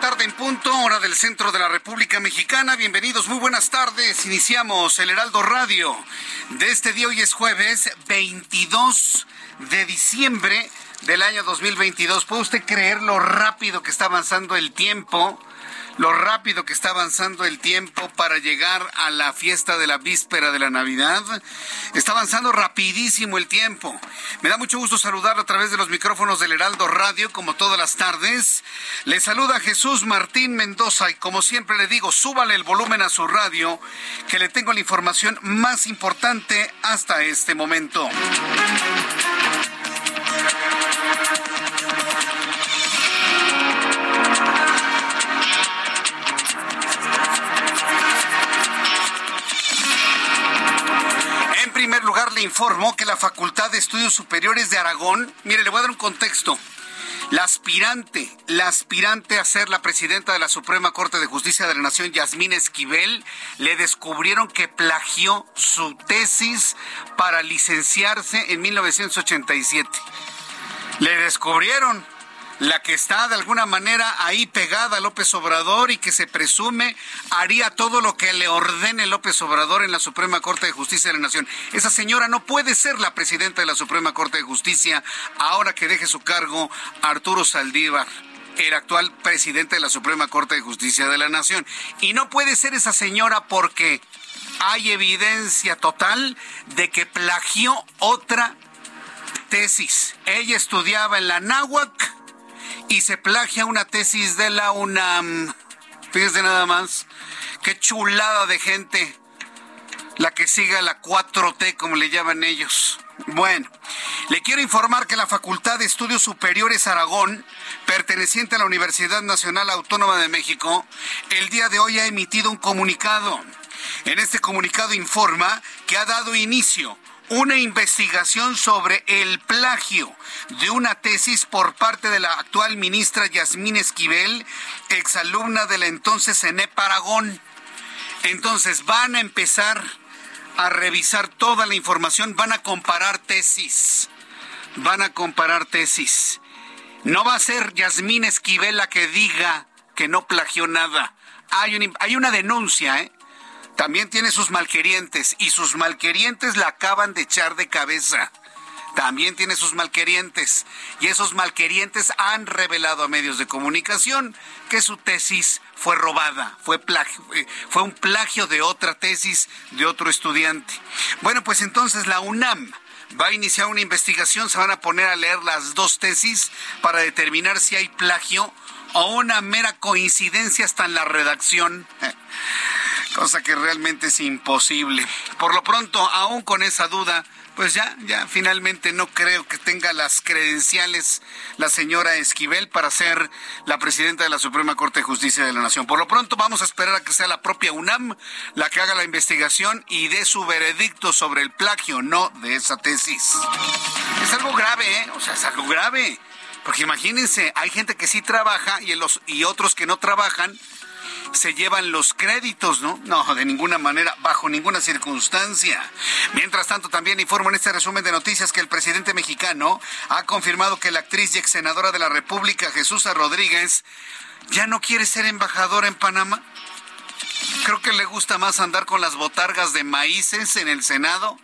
Tarde en punto, hora del centro de la República Mexicana. Bienvenidos, muy buenas tardes. Iniciamos el Heraldo Radio de este día. Hoy es jueves 22 de diciembre del año 2022. ¿Puede usted creer lo rápido que está avanzando el tiempo? Lo rápido que está avanzando el tiempo para llegar a la fiesta de la víspera de la Navidad. Está avanzando rapidísimo el tiempo. Me da mucho gusto saludarlo a través de los micrófonos del Heraldo Radio, como todas las tardes. Le saluda Jesús Martín Mendoza y como siempre le digo, súbale el volumen a su radio, que le tengo la información más importante hasta este momento. Lugar, le informó que la Facultad de Estudios Superiores de Aragón, mire, le voy a dar un contexto. La aspirante, la aspirante a ser la presidenta de la Suprema Corte de Justicia de la Nación, Yasmín Esquivel, le descubrieron que plagió su tesis para licenciarse en 1987. Le descubrieron la que está de alguna manera ahí pegada a López Obrador y que se presume haría todo lo que le ordene López Obrador en la Suprema Corte de Justicia de la Nación. Esa señora no puede ser la presidenta de la Suprema Corte de Justicia ahora que deje su cargo Arturo Saldívar el actual presidente de la Suprema Corte de Justicia de la Nación. Y no puede ser esa señora porque hay evidencia total de que plagió otra tesis. Ella estudiaba en la náhuac y se plagia una tesis de la UNAM. Fíjese nada más. Qué chulada de gente. La que siga la 4T, como le llaman ellos. Bueno, le quiero informar que la Facultad de Estudios Superiores Aragón, perteneciente a la Universidad Nacional Autónoma de México, el día de hoy ha emitido un comunicado. En este comunicado informa que ha dado inicio una investigación sobre el plagio de una tesis por parte de la actual ministra Yasmín Esquivel, exalumna de la entonces ENEP Aragón. Entonces van a empezar a revisar toda la información, van a comparar tesis, van a comparar tesis. No va a ser Yasmín Esquivel la que diga que no plagió nada. Hay, hay una denuncia, ¿eh? También tiene sus malquerientes y sus malquerientes la acaban de echar de cabeza. También tiene sus malquerientes y esos malquerientes han revelado a medios de comunicación que su tesis fue robada, fue, plagio, eh, fue un plagio de otra tesis de otro estudiante. Bueno, pues entonces la UNAM va a iniciar una investigación, se van a poner a leer las dos tesis para determinar si hay plagio o una mera coincidencia hasta en la redacción cosa que realmente es imposible. Por lo pronto, aún con esa duda, pues ya, ya finalmente no creo que tenga las credenciales la señora Esquivel para ser la presidenta de la Suprema Corte de Justicia de la Nación. Por lo pronto vamos a esperar a que sea la propia UNAM la que haga la investigación y dé su veredicto sobre el plagio no de esa tesis. Es algo grave, ¿eh? O sea, es algo grave. Porque imagínense, hay gente que sí trabaja y, los, y otros que no trabajan se llevan los créditos, ¿no? No, de ninguna manera, bajo ninguna circunstancia. Mientras tanto, también informo en este resumen de noticias que el presidente mexicano ha confirmado que la actriz y ex senadora de la República, Jesús Rodríguez, ya no quiere ser embajadora en Panamá. Creo que le gusta más andar con las botargas de maíces en el Senado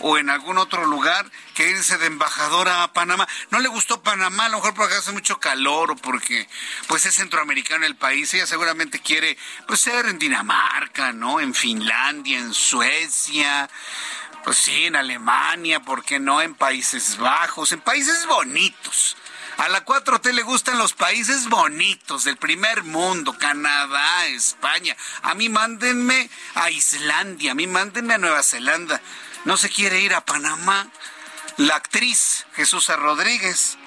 o en algún otro lugar que irse de embajadora a Panamá. No le gustó Panamá, a lo mejor porque hace mucho calor o porque pues es centroamericano el país. Ella seguramente quiere pues ser en Dinamarca, ¿no? En Finlandia, en Suecia. Pues sí, en Alemania, ¿por qué no? En Países Bajos, en países bonitos a la 4T le gustan los países bonitos del primer mundo, Canadá, España. A mí mándenme a Islandia, a mí mándenme a Nueva Zelanda. No se quiere ir a Panamá. La actriz Jesús Rodríguez.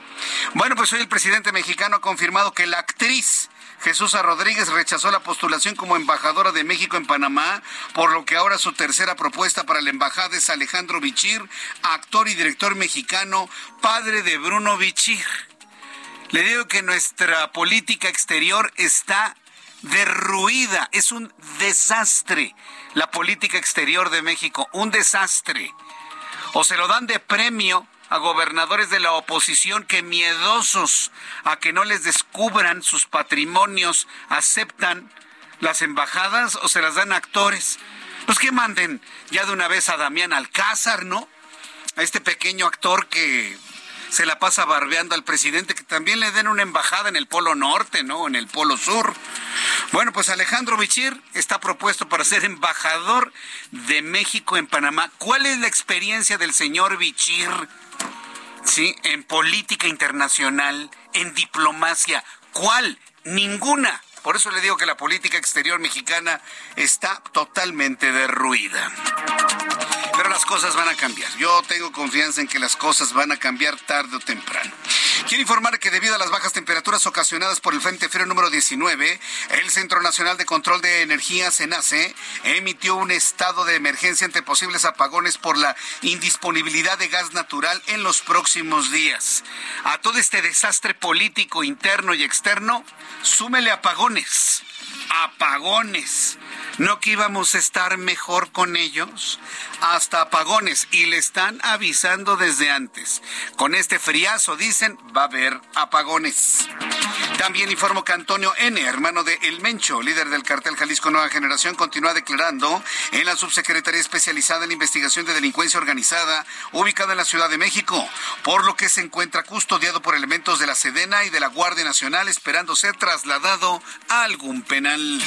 Bueno, pues hoy el presidente mexicano ha confirmado que la actriz Jesús Rodríguez rechazó la postulación como embajadora de México en Panamá, por lo que ahora su tercera propuesta para la embajada es Alejandro Bichir, actor y director mexicano, padre de Bruno Bichir. Le digo que nuestra política exterior está derruida, es un desastre la política exterior de México, un desastre. O se lo dan de premio a gobernadores de la oposición que miedosos a que no les descubran sus patrimonios aceptan las embajadas o se las dan a actores. Pues que manden ya de una vez a Damián Alcázar, ¿no? A este pequeño actor que se la pasa barbeando al presidente, que también le den una embajada en el Polo Norte, ¿no? En el Polo Sur. Bueno, pues Alejandro Bichir está propuesto para ser embajador de México en Panamá. ¿Cuál es la experiencia del señor Bichir? Sí, en política internacional, en diplomacia. ¿Cuál? Ninguna. Por eso le digo que la política exterior mexicana está totalmente derruida. Pero las cosas van a cambiar. Yo tengo confianza en que las cosas van a cambiar tarde o temprano. Quiero informar que debido a las bajas temperaturas ocasionadas por el Frente Frío número 19, el Centro Nacional de Control de Energía, CENACE, emitió un estado de emergencia ante posibles apagones por la indisponibilidad de gas natural en los próximos días. A todo este desastre político interno y externo, súmele apagones. Apagones. ¿No que íbamos a estar mejor con ellos? Hasta apagones. Y le están avisando desde antes. Con este friazo, dicen, va a haber apagones. También informo que Antonio N., hermano de El Mencho, líder del cartel Jalisco Nueva Generación, continúa declarando en la subsecretaría especializada en investigación de delincuencia organizada, ubicada en la Ciudad de México, por lo que se encuentra custodiado por elementos de la Sedena y de la Guardia Nacional, esperando ser trasladado a algún penal.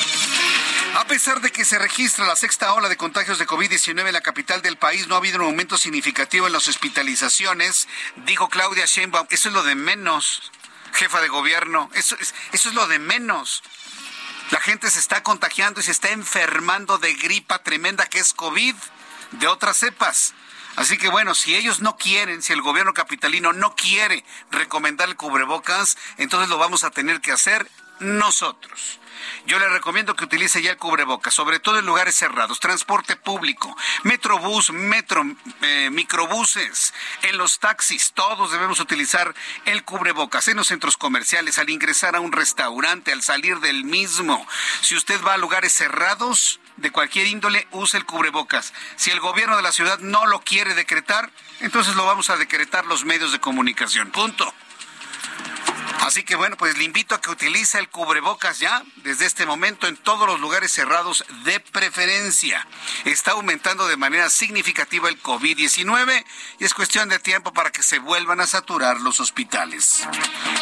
A pesar de que se registra la sexta ola de contagios de COVID-19 en la capital del país, no ha habido un aumento significativo en las hospitalizaciones, dijo Claudia Sheinbaum. Eso es lo de menos, jefa de gobierno. Eso es, eso es lo de menos. La gente se está contagiando y se está enfermando de gripa tremenda que es COVID, de otras cepas. Así que bueno, si ellos no quieren, si el gobierno capitalino no quiere recomendar el cubrebocas, entonces lo vamos a tener que hacer nosotros. Yo le recomiendo que utilice ya el cubrebocas, sobre todo en lugares cerrados, transporte público, metrobús, metro, eh, microbuses, en los taxis, todos debemos utilizar el cubrebocas, en los centros comerciales, al ingresar a un restaurante, al salir del mismo. Si usted va a lugares cerrados, de cualquier índole, use el cubrebocas. Si el gobierno de la ciudad no lo quiere decretar, entonces lo vamos a decretar los medios de comunicación. Punto. Así que bueno, pues le invito a que utilice el cubrebocas ya desde este momento en todos los lugares cerrados de preferencia. Está aumentando de manera significativa el COVID-19 y es cuestión de tiempo para que se vuelvan a saturar los hospitales.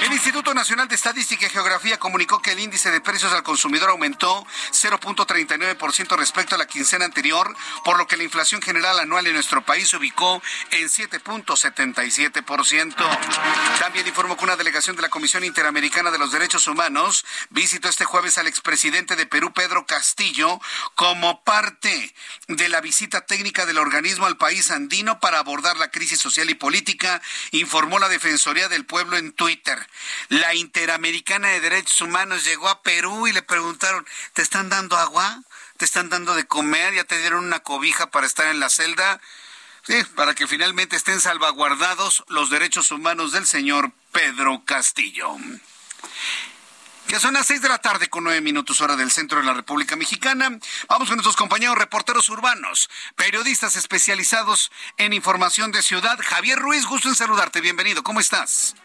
El Instituto Nacional de Estadística y Geografía comunicó que el índice de precios al consumidor aumentó 0.39% respecto a la quincena anterior, por lo que la inflación general anual en nuestro país se ubicó en 7.77%. También informó que una delegación de la Comisión Interamericana de los Derechos Humanos visitó este jueves al expresidente de Perú, Pedro Castillo, como parte de la visita técnica del organismo al país andino para abordar la crisis social y política, informó la Defensoría del Pueblo en Twitter. La Interamericana de Derechos Humanos llegó a Perú y le preguntaron, ¿te están dando agua? ¿Te están dando de comer? ¿Ya te dieron una cobija para estar en la celda? Sí, para que finalmente estén salvaguardados los derechos humanos del señor Pedro Castillo. Ya son las seis de la tarde con nueve minutos hora del centro de la República Mexicana. Vamos con nuestros compañeros reporteros urbanos, periodistas especializados en información de ciudad. Javier Ruiz, gusto en saludarte. Bienvenido. ¿Cómo estás?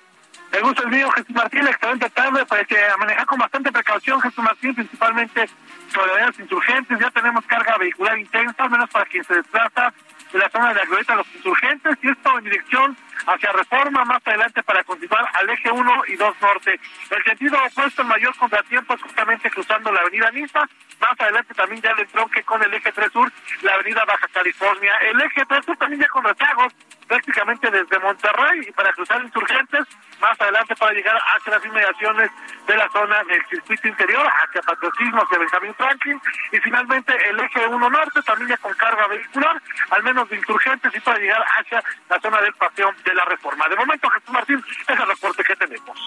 El gusto es mío, Jesús Martín. Excelente tarde. Para que manejar con bastante precaución, Jesús Martín, principalmente sobre las insurgentes. Ya tenemos carga vehicular intensa, al menos para quien se desplaza de la zona de la glorieta los insurgentes. Y esto en dirección hacia Reforma, más adelante para continuar al eje 1 y 2 norte. El sentido opuesto, el mayor contratiempo es justamente cruzando la avenida Niza, más adelante también ya el entronque con el eje 3 sur, la avenida Baja California. El eje 3 sur también ya con rezagos, prácticamente desde Monterrey y para cruzar insurgentes, más adelante para llegar hacia las inmediaciones de la zona del circuito interior, hacia Patriotismo, hacia Benjamín Franklin, y finalmente el eje 1 norte también ya con carga vehicular, al menos de insurgentes y para llegar hacia la zona del paseo de la reforma. De momento, Jesús Martín, es el reporte que tenemos.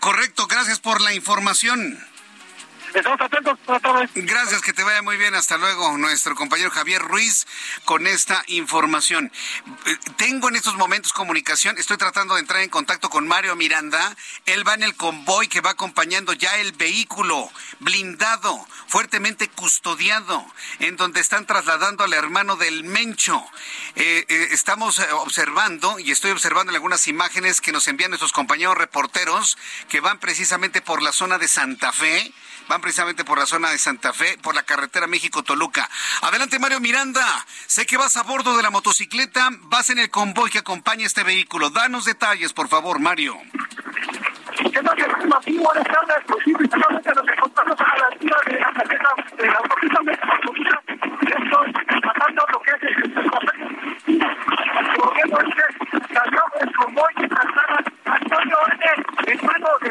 correcto, gracias por la información. Estamos atentos. Gracias, que te vaya muy bien. Hasta luego, nuestro compañero Javier Ruiz con esta información. Eh, tengo en estos momentos comunicación, estoy tratando de entrar en contacto con Mario Miranda. Él va en el convoy que va acompañando ya el vehículo blindado, fuertemente custodiado, en donde están trasladando al hermano del Mencho. Eh, eh, estamos observando, y estoy observando en algunas imágenes que nos envían nuestros compañeros reporteros, que van precisamente por la zona de Santa Fe van precisamente por la zona de Santa Fe, por la carretera México-Toluca. Adelante, Mario Miranda. Sé que vas a bordo de la motocicleta, vas en el convoy que acompaña este vehículo. Danos detalles, por favor, Mario. ¿Qué tal, Martín? Buenas tardes. Pues sí, principalmente nos encontramos a la altura de la tarjeta de la autopista México-Toluca. Esto pasando lo que es el Corriendo este, salió el convoy que trasladaba Antonio Orne, hermano de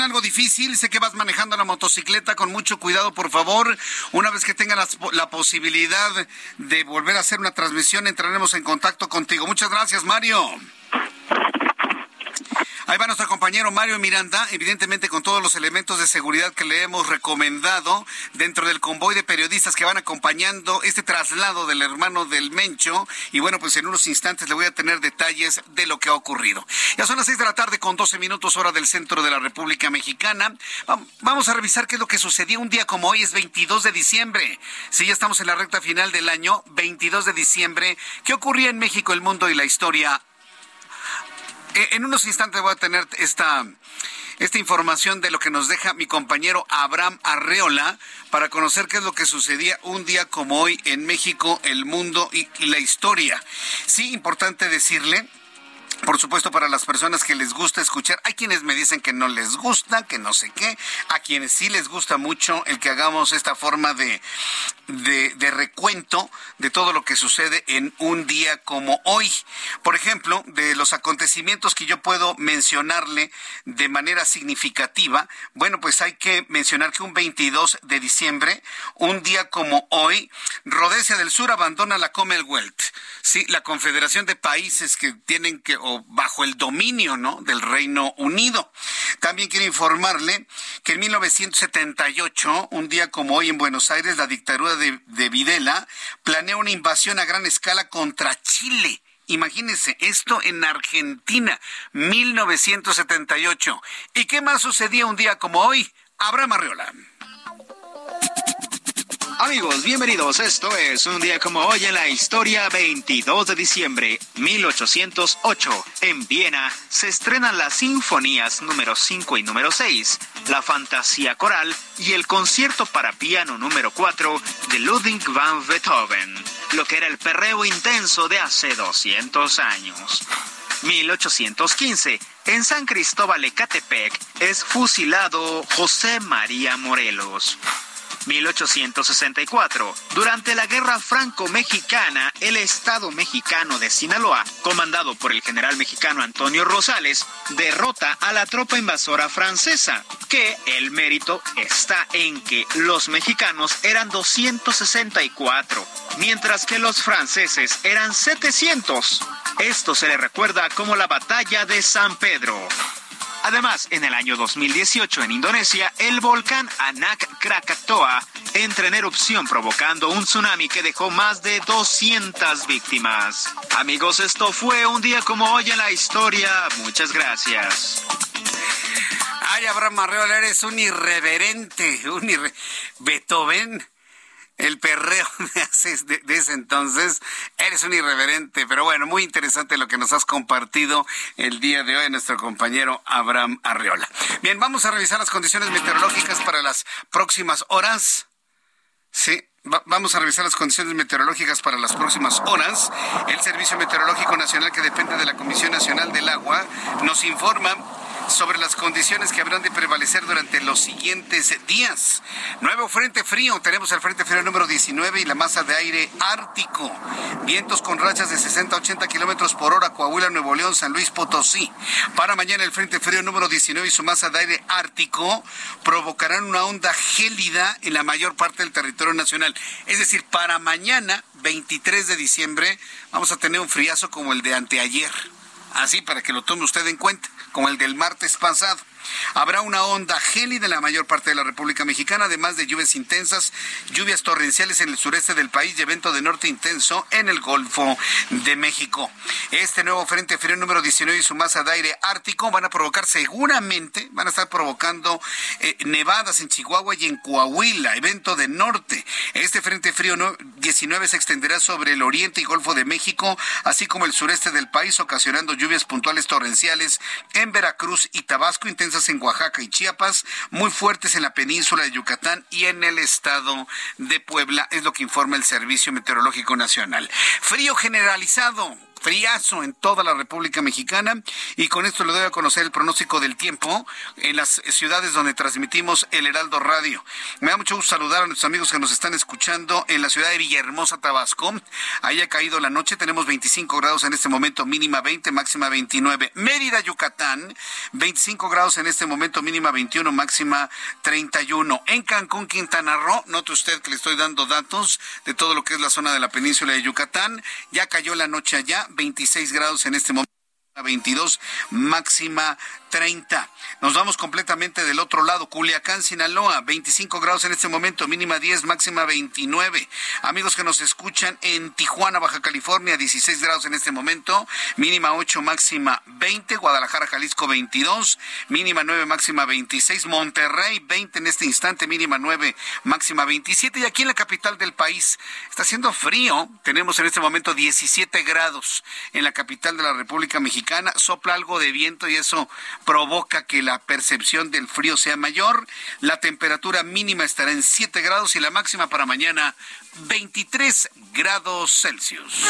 algo difícil. Sé que vas manejando la motocicleta con mucho cuidado, por favor. Una vez que tengan la, posibilidad de volver a hacer una transmisión, entraremos en contacto contigo. Muchas gracias, Mario. Ahí va nuestro compañero Mario Miranda, evidentemente con todos los elementos de seguridad que le hemos recomendado dentro del convoy de periodistas que van acompañando este traslado del hermano del Mencho. Y bueno, pues en unos instantes le voy a tener detalles de lo que ha ocurrido. Ya son las seis de la tarde con 12 minutos hora del centro de la República Mexicana. Vamos a revisar qué es lo que sucedió un día como hoy, es 22 de diciembre. Si ya estamos en la recta final del año, 22 de diciembre. ¿Qué ocurría en México, el mundo y la historia en unos instantes voy a tener esta, esta información de lo que nos deja mi compañero Abraham Arreola para conocer qué es lo que sucedía un día como hoy en México, el mundo y la historia. Sí, importante decirle por supuesto, para las personas que les gusta escuchar, hay quienes me dicen que no les gusta, que no sé qué, a quienes sí les gusta mucho el que hagamos esta forma de, de, recuento de todo lo que sucede en un día como hoy. Por ejemplo, de los acontecimientos que yo puedo mencionarle de manera significativa, bueno, pues hay que mencionar que un 22 de diciembre, un día como hoy, Rhodesia del Sur abandona la Commonwealth, sí, la Confederación de Países que tienen que bajo el dominio ¿no? del Reino Unido. También quiero informarle que en 1978, un día como hoy en Buenos Aires, la dictadura de, de Videla planea una invasión a gran escala contra Chile. Imagínense, esto en Argentina, 1978. ¿Y qué más sucedía un día como hoy? Abraham Arreola. Amigos, bienvenidos. Esto es un día como hoy en la historia 22 de diciembre 1808. En Viena se estrenan las sinfonías número 5 y número 6, la fantasía coral y el concierto para piano número 4 de Ludwig van Beethoven, lo que era el perreo intenso de hace 200 años. 1815, en San Cristóbal Ecatepec, es fusilado José María Morelos. 1864. Durante la Guerra Franco-Mexicana, el Estado mexicano de Sinaloa, comandado por el general mexicano Antonio Rosales, derrota a la tropa invasora francesa, que el mérito está en que los mexicanos eran 264, mientras que los franceses eran 700. Esto se le recuerda como la batalla de San Pedro. Además, en el año 2018 en Indonesia, el volcán Anak Krakatoa entra en erupción provocando un tsunami que dejó más de 200 víctimas. Amigos, esto fue un día como hoy en la historia. Muchas gracias. Ay, Abraham Arreola, eres un irreverente, un irre... Beethoven el perreo de, de, ese entonces. Eres un irreverente, pero bueno, muy interesante lo que nos has compartido el día de hoy nuestro compañero Abraham Arreola. Bien, vamos a revisar las condiciones meteorológicas para las próximas horas. Sí, vamos a revisar las condiciones meteorológicas para las próximas horas. El Servicio Meteorológico Nacional, que depende de la Comisión Nacional del Agua, nos informa sobre las condiciones que habrán de prevalecer durante los siguientes días. Nuevo frente frío, tenemos el frente frío número 19 y la masa de aire ártico. Vientos con rachas de 60 a 80 kilómetros por hora, Coahuila, Nuevo León, San Luis Potosí. Para mañana el frente frío número 19 y su masa de aire ártico provocarán una onda gélida en la mayor parte del territorio nacional. Es decir, para mañana, 23 de diciembre, vamos a tener un friazo como el de anteayer. Así para que lo tome usted en cuenta como el del martes pasado. Habrá una onda gélida en la mayor parte de la República Mexicana, además de lluvias intensas, lluvias torrenciales en el sureste del país y evento de norte intenso en el Golfo de México. Este nuevo frente frío número 19 y su masa de aire ártico van a provocar seguramente, van a estar provocando eh, nevadas en Chihuahua y en Coahuila, evento de norte. Este frente frío 19 se extenderá sobre el oriente y Golfo de México, así como el sureste del país, ocasionando lluvias puntuales torrenciales en Veracruz y Tabasco, intensas en Oaxaca y Chiapas, muy fuertes en la península de Yucatán y en el estado de Puebla, es lo que informa el Servicio Meteorológico Nacional. Frío generalizado friazo en toda la República Mexicana y con esto le doy a conocer el pronóstico del tiempo en las ciudades donde transmitimos el Heraldo Radio. Me da mucho gusto saludar a nuestros amigos que nos están escuchando en la ciudad de Villahermosa, Tabasco. Ahí ha caído la noche, tenemos 25 grados en este momento, mínima 20, máxima 29. Mérida, Yucatán, 25 grados en este momento, mínima 21, máxima 31. En Cancún, Quintana Roo, note usted que le estoy dando datos de todo lo que es la zona de la península de Yucatán. Ya cayó la noche allá, 26 grados en este momento. 22, máxima 30. Nos vamos completamente del otro lado. Culiacán, Sinaloa, 25 grados en este momento, mínima 10, máxima 29. Amigos que nos escuchan en Tijuana, Baja California, 16 grados en este momento, mínima 8, máxima 20. Guadalajara, Jalisco, 22, mínima 9, máxima 26. Monterrey, 20 en este instante, mínima 9, máxima 27. Y aquí en la capital del país está haciendo frío. Tenemos en este momento 17 grados en la capital de la República Mexicana. Sopla algo de viento y eso provoca que la percepción del frío sea mayor. La temperatura mínima estará en 7 grados y la máxima para mañana 23 grados Celsius.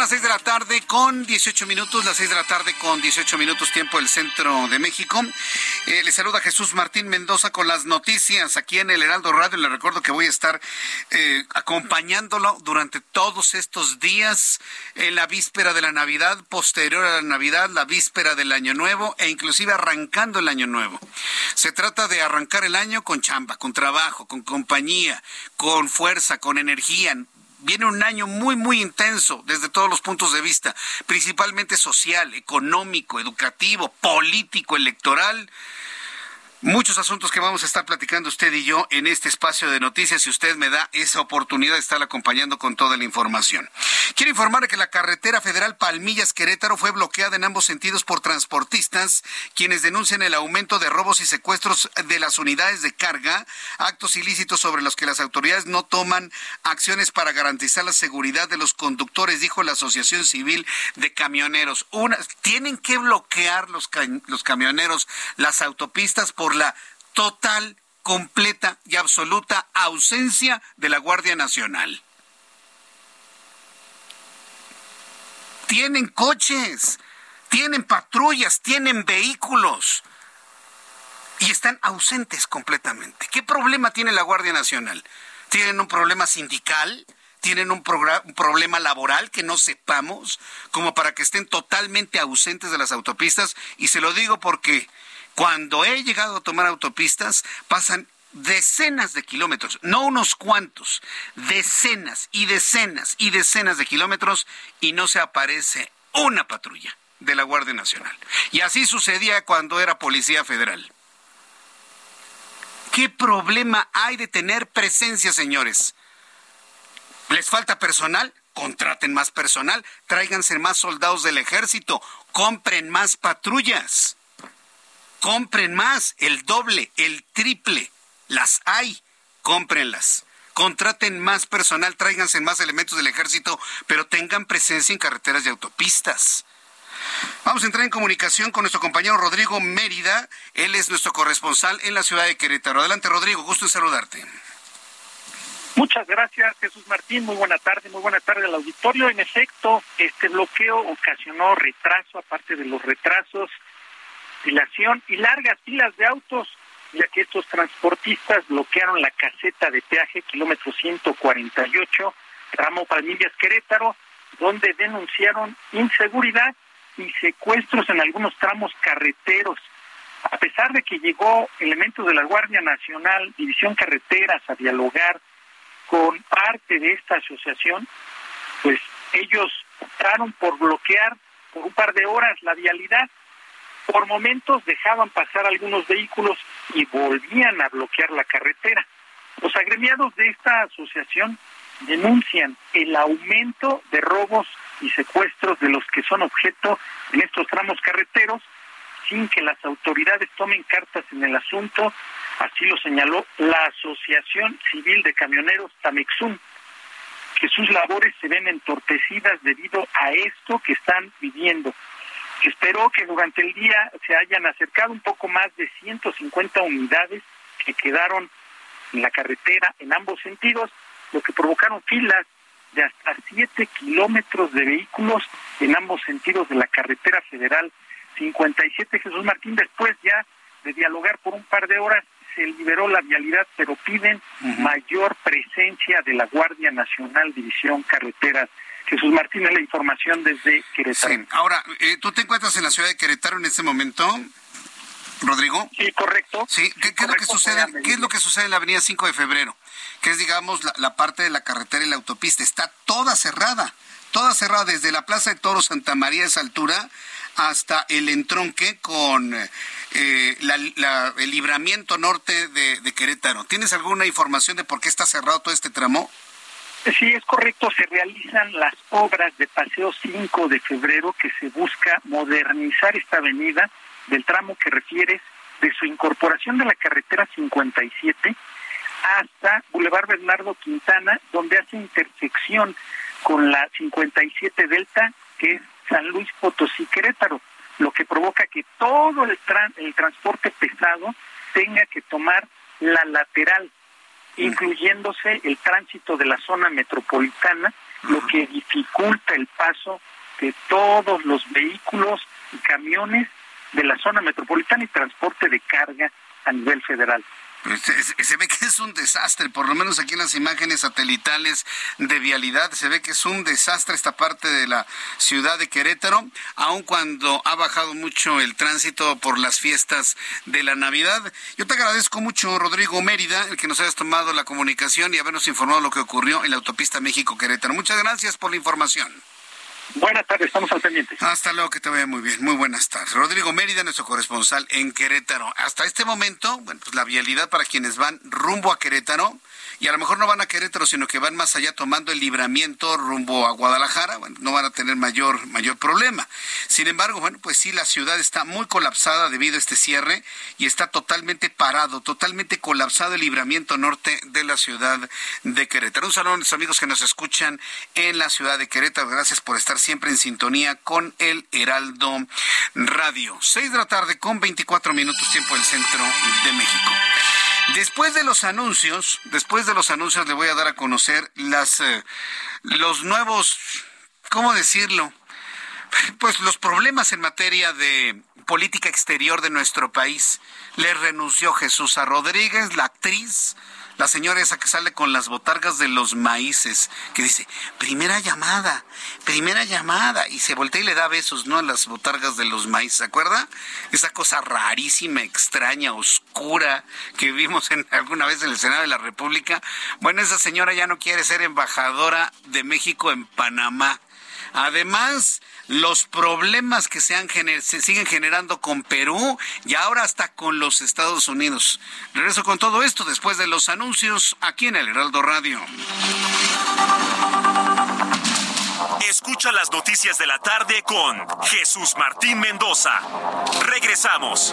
Las 6 de la tarde con 18 minutos, las 6 de la tarde con 18 minutos tiempo del centro de México. Eh, le saluda Jesús Martín Mendoza con las noticias aquí en el Heraldo Radio. Le recuerdo que voy a estar eh, acompañándolo durante todos estos días en la víspera de la Navidad, posterior a la Navidad, la víspera del Año Nuevo e inclusive arrancando el Año Nuevo. Se trata de arrancar el año con chamba, con trabajo, con compañía, con fuerza, con energía viene un año muy, muy intenso desde todos los puntos de vista, principalmente social, económico, educativo, político, electoral. Muchos asuntos que vamos a estar platicando usted y yo en este espacio de noticias si usted me da esa oportunidad de estar acompañando con toda la información. Quiero informar que la carretera federal Palmillas Querétaro fue bloqueada en ambos sentidos por transportistas quienes denuncian el aumento de robos y secuestros de las unidades de carga, actos ilícitos sobre los que las autoridades no toman acciones para garantizar la seguridad de los conductores, dijo la Asociación Civil de Camioneros. Una, tienen que bloquear los, los camioneros las autopistas por la total completa y absoluta ausencia de la Guardia Nacional. Tienen coches, tienen patrullas, tienen vehículos y están ausentes completamente. ¿Qué problema tiene la Guardia Nacional? ¿Tienen un problema sindical? ¿Tienen un, un, problema laboral que no sepamos como para que estén totalmente ausentes de las autopistas? Y se lo digo porque cuando he llegado a tomar autopistas pasan decenas de kilómetros, no unos cuantos, decenas y decenas y decenas de kilómetros y no se aparece una patrulla de la Guardia Nacional. Y así sucedía cuando era Policía Federal. ¿Qué problema hay de tener presencia, señores? ¿Les falta personal? Contraten más personal, tráiganse más soldados del ejército, compren más patrullas, compren más, el doble, el triple, las hay, cómprenlas. Contraten más personal, tráiganse más elementos del ejército, pero tengan presencia en carreteras y autopistas. Vamos a entrar en comunicación con nuestro compañero Rodrigo Mérida. Él es nuestro corresponsal en la ciudad de Querétaro. Adelante, Rodrigo, gusto en saludarte. Muchas gracias, Jesús Martín. Muy buena tarde, muy buena tarde al auditorio. En efecto, este bloqueo ocasionó retraso, aparte de los retrasos, y largas filas de autos, ya que estos transportistas bloquearon la caseta de peaje kilómetro 148, tramo Palmillas Querétaro, donde denunciaron inseguridad y secuestros en algunos tramos carreteros. A pesar de que llegó elementos de la Guardia Nacional, División Carreteras, a dialogar con parte de esta asociación, pues ellos optaron por bloquear por un par de horas la vialidad. Por momentos dejaban pasar algunos vehículos y volvían a bloquear la carretera. Los agremiados de esta asociación denuncian el aumento de robos y secuestros de los que son objeto en estos tramos carreteros sin que las autoridades tomen cartas en el asunto, así lo señaló la Asociación Civil de Camioneros Tamexum, que sus labores se ven entorpecidas debido a esto que están viviendo. Esperó que durante el día se hayan acercado un poco más de 150 unidades que quedaron en la carretera en ambos sentidos, lo que provocaron filas de hasta 7 kilómetros de vehículos en ambos sentidos de la carretera federal 57 Jesús Martín. Después ya de dialogar por un par de horas se liberó la vialidad, pero piden mayor presencia de la Guardia Nacional División Carreteras. Jesús Martín es la información desde Querétaro. Sí. Ahora, eh, ¿tú te encuentras en la ciudad de Querétaro en este momento? Rodrigo. Sí, correcto. Sí, ¿qué, es lo que sucede? ¿Qué es lo que sucede en la Avenida 5 de Febrero? Que es, digamos, la, parte de la carretera y la autopista está toda cerrada, toda cerrada desde la Plaza de Toro Santa María a esa altura hasta el entronque con eh, el libramiento norte de, de Querétaro. ¿Tienes alguna información de por qué está cerrado todo este tramo? Sí, es correcto. Se realizan las obras de Paseo 5 de febrero que se busca modernizar esta avenida del tramo que refieres de su incorporación de la carretera 57 hasta Boulevard Bernardo Quintana, donde hace intersección con la 57 Delta, que es San Luis Potosí Querétaro, lo que provoca que todo el, el transporte pesado tenga que tomar la lateral, incluyéndose el tránsito de la zona metropolitana, lo que dificulta el paso de todos los vehículos y camiones de la zona metropolitana y transporte de carga a nivel federal. Pues, se, ve que es un desastre, por lo menos aquí en las imágenes satelitales de vialidad, se ve que es un desastre esta parte de la ciudad de Querétaro, aun cuando ha bajado mucho el tránsito por las fiestas de la Navidad. Yo te agradezco mucho, Rodrigo Mérida, el que nos hayas tomado la comunicación y habernos informado lo que ocurrió en la autopista México-Querétaro. Muchas gracias por la información. Buenas tardes, estamos al pendiente. Hasta luego, que te vaya muy bien. Muy buenas tardes. Rodrigo Mérida, nuestro corresponsal en Querétaro. Hasta este momento, bueno, pues la vialidad para quienes van rumbo a Querétaro y a lo mejor no van a Querétaro, sino que van más allá tomando el libramiento rumbo a Guadalajara, bueno, no van a tener mayor, mayor problema. Sin embargo, bueno, pues sí, la ciudad está muy colapsada debido a este cierre y está totalmente parado, totalmente colapsado el libramiento norte de la ciudad de Querétaro. Un saludo a los amigos que nos escuchan en la ciudad de Querétaro. Gracias por estar siempre en sintonía con el Heraldo Radio. Seis de la tarde con 24 minutos tiempo del centro de México. Después de los anuncios, después de los anuncios le voy a dar a conocer las eh, los nuevos, ¿cómo decirlo? Pues los problemas en materia de política exterior de nuestro país. Le renunció Jesús a Rodríguez, la actriz la señora esa que sale con las botargas de los maíces, que dice, primera llamada, primera llamada, y se voltea y le da besos, ¿no? A las botargas de los maíces, ¿se acuerda? Esa cosa rarísima, extraña, oscura que vimos en, alguna vez en el Senado de la República. Bueno, esa señora ya no quiere ser embajadora de México en Panamá. Además, los problemas que se, han se siguen generando con Perú y ahora hasta con los Estados Unidos. Regreso con todo esto después de los anuncios aquí en el Heraldo Radio. Escucha las noticias de la tarde con Jesús Martín Mendoza. Regresamos.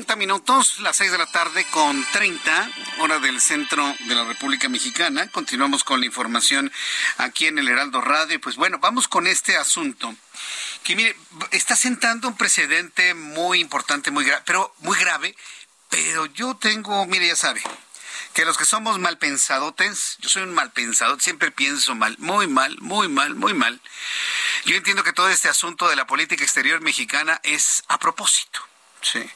30 minutos, las 6 de la tarde con 30, hora del centro de la República Mexicana. Continuamos con la información aquí en el Heraldo Radio. Pues bueno, vamos con este asunto que mire, está sentando un precedente muy importante, muy grave, pero muy grave, pero yo tengo, mire, ya sabe, que los que somos mal pensadotes, yo soy un mal pensado, siempre pienso mal, muy mal, muy mal, muy mal. Yo entiendo que todo este asunto de la política exterior mexicana es a propósito. Sí.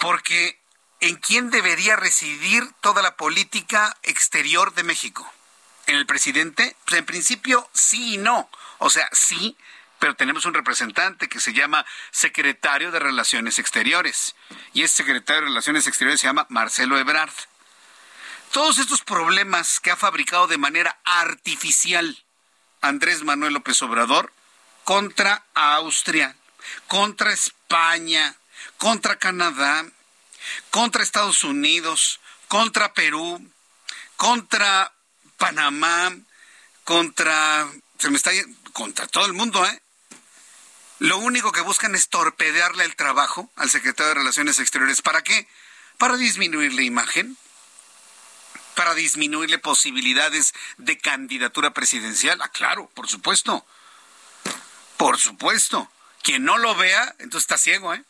Porque ¿en quién debería residir toda la política exterior de México? ¿En el presidente? Pues en principio sí y no. O sea, sí, pero tenemos un representante que se llama secretario de Relaciones Exteriores. Y ese secretario de Relaciones Exteriores se llama Marcelo Ebrard. Todos estos problemas que ha fabricado de manera artificial Andrés Manuel López Obrador contra Austria, contra España, contra Canadá, contra Estados Unidos, contra Perú, contra Panamá, contra se me está contra todo el mundo, ¿eh? Lo único que buscan es torpedearle el trabajo al secretario de Relaciones Exteriores. ¿Para qué? Para disminuir la imagen, para disminuirle posibilidades de candidatura presidencial. Ah, claro, por supuesto. Por supuesto. Quien no lo vea, entonces está ciego, ¿eh?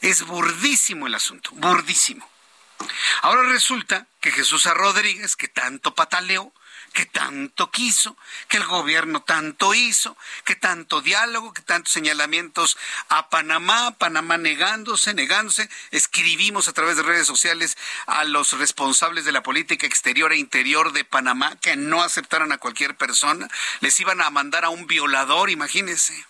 Es burdísimo el asunto, burdísimo. Ahora resulta que Jesús. Rodríguez, que tanto pataleó, que tanto quiso, que el gobierno tanto hizo, que tanto diálogo, que tantos señalamientos a Panamá, Panamá negándose, negándose. Escribimos a través de redes sociales a los responsables de la política exterior e interior de Panamá que no aceptaran a cualquier persona. Les iban a mandar a un violador, imagínense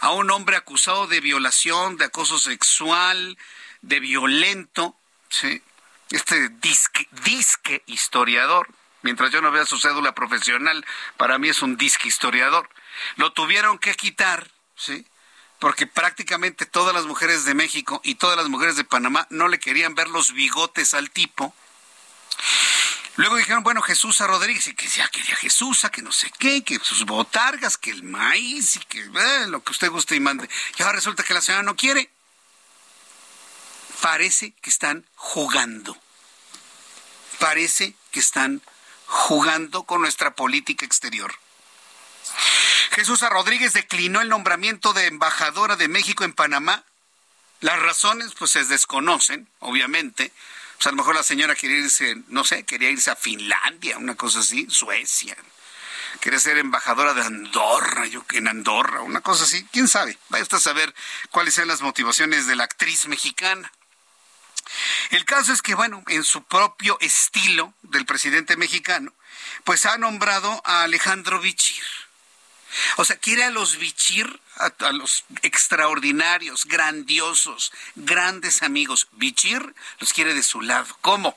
a un hombre acusado de violación, de acoso sexual, de violento, ¿sí? Este disque, disque historiador, mientras yo no vea su cédula profesional, para mí es un disque historiador. Lo tuvieron que quitar, ¿sí? Porque prácticamente todas las mujeres de México y todas las mujeres de Panamá no le querían ver los bigotes al tipo. Luego dijeron, bueno, Jesús a Rodríguez, y que ya quería Jesús, a que no sé qué, que sus botargas, que el maíz, y que eh, lo que usted guste y mande. Y ahora resulta que la señora no quiere. Parece que están jugando. Parece que están jugando con nuestra política exterior. Jesús Rodríguez declinó el nombramiento de embajadora de México en Panamá. Las razones, pues, se desconocen, obviamente pues, a lo mejor la señora quería irse, no sé, quería irse a Finlandia, una cosa así, Suecia. quería ser embajadora de Andorra, yo en Andorra, una cosa así, quién sabe. Vaya usted a saber cuáles sean las motivaciones de la actriz mexicana. El caso es que, bueno, en su propio estilo del presidente mexicano, pues ha nombrado a Alejandro Bichir. O sea, quiere a los Bichir, a, los extraordinarios, grandiosos, grandes amigos. Bichir los quiere de su lado. ¿Cómo?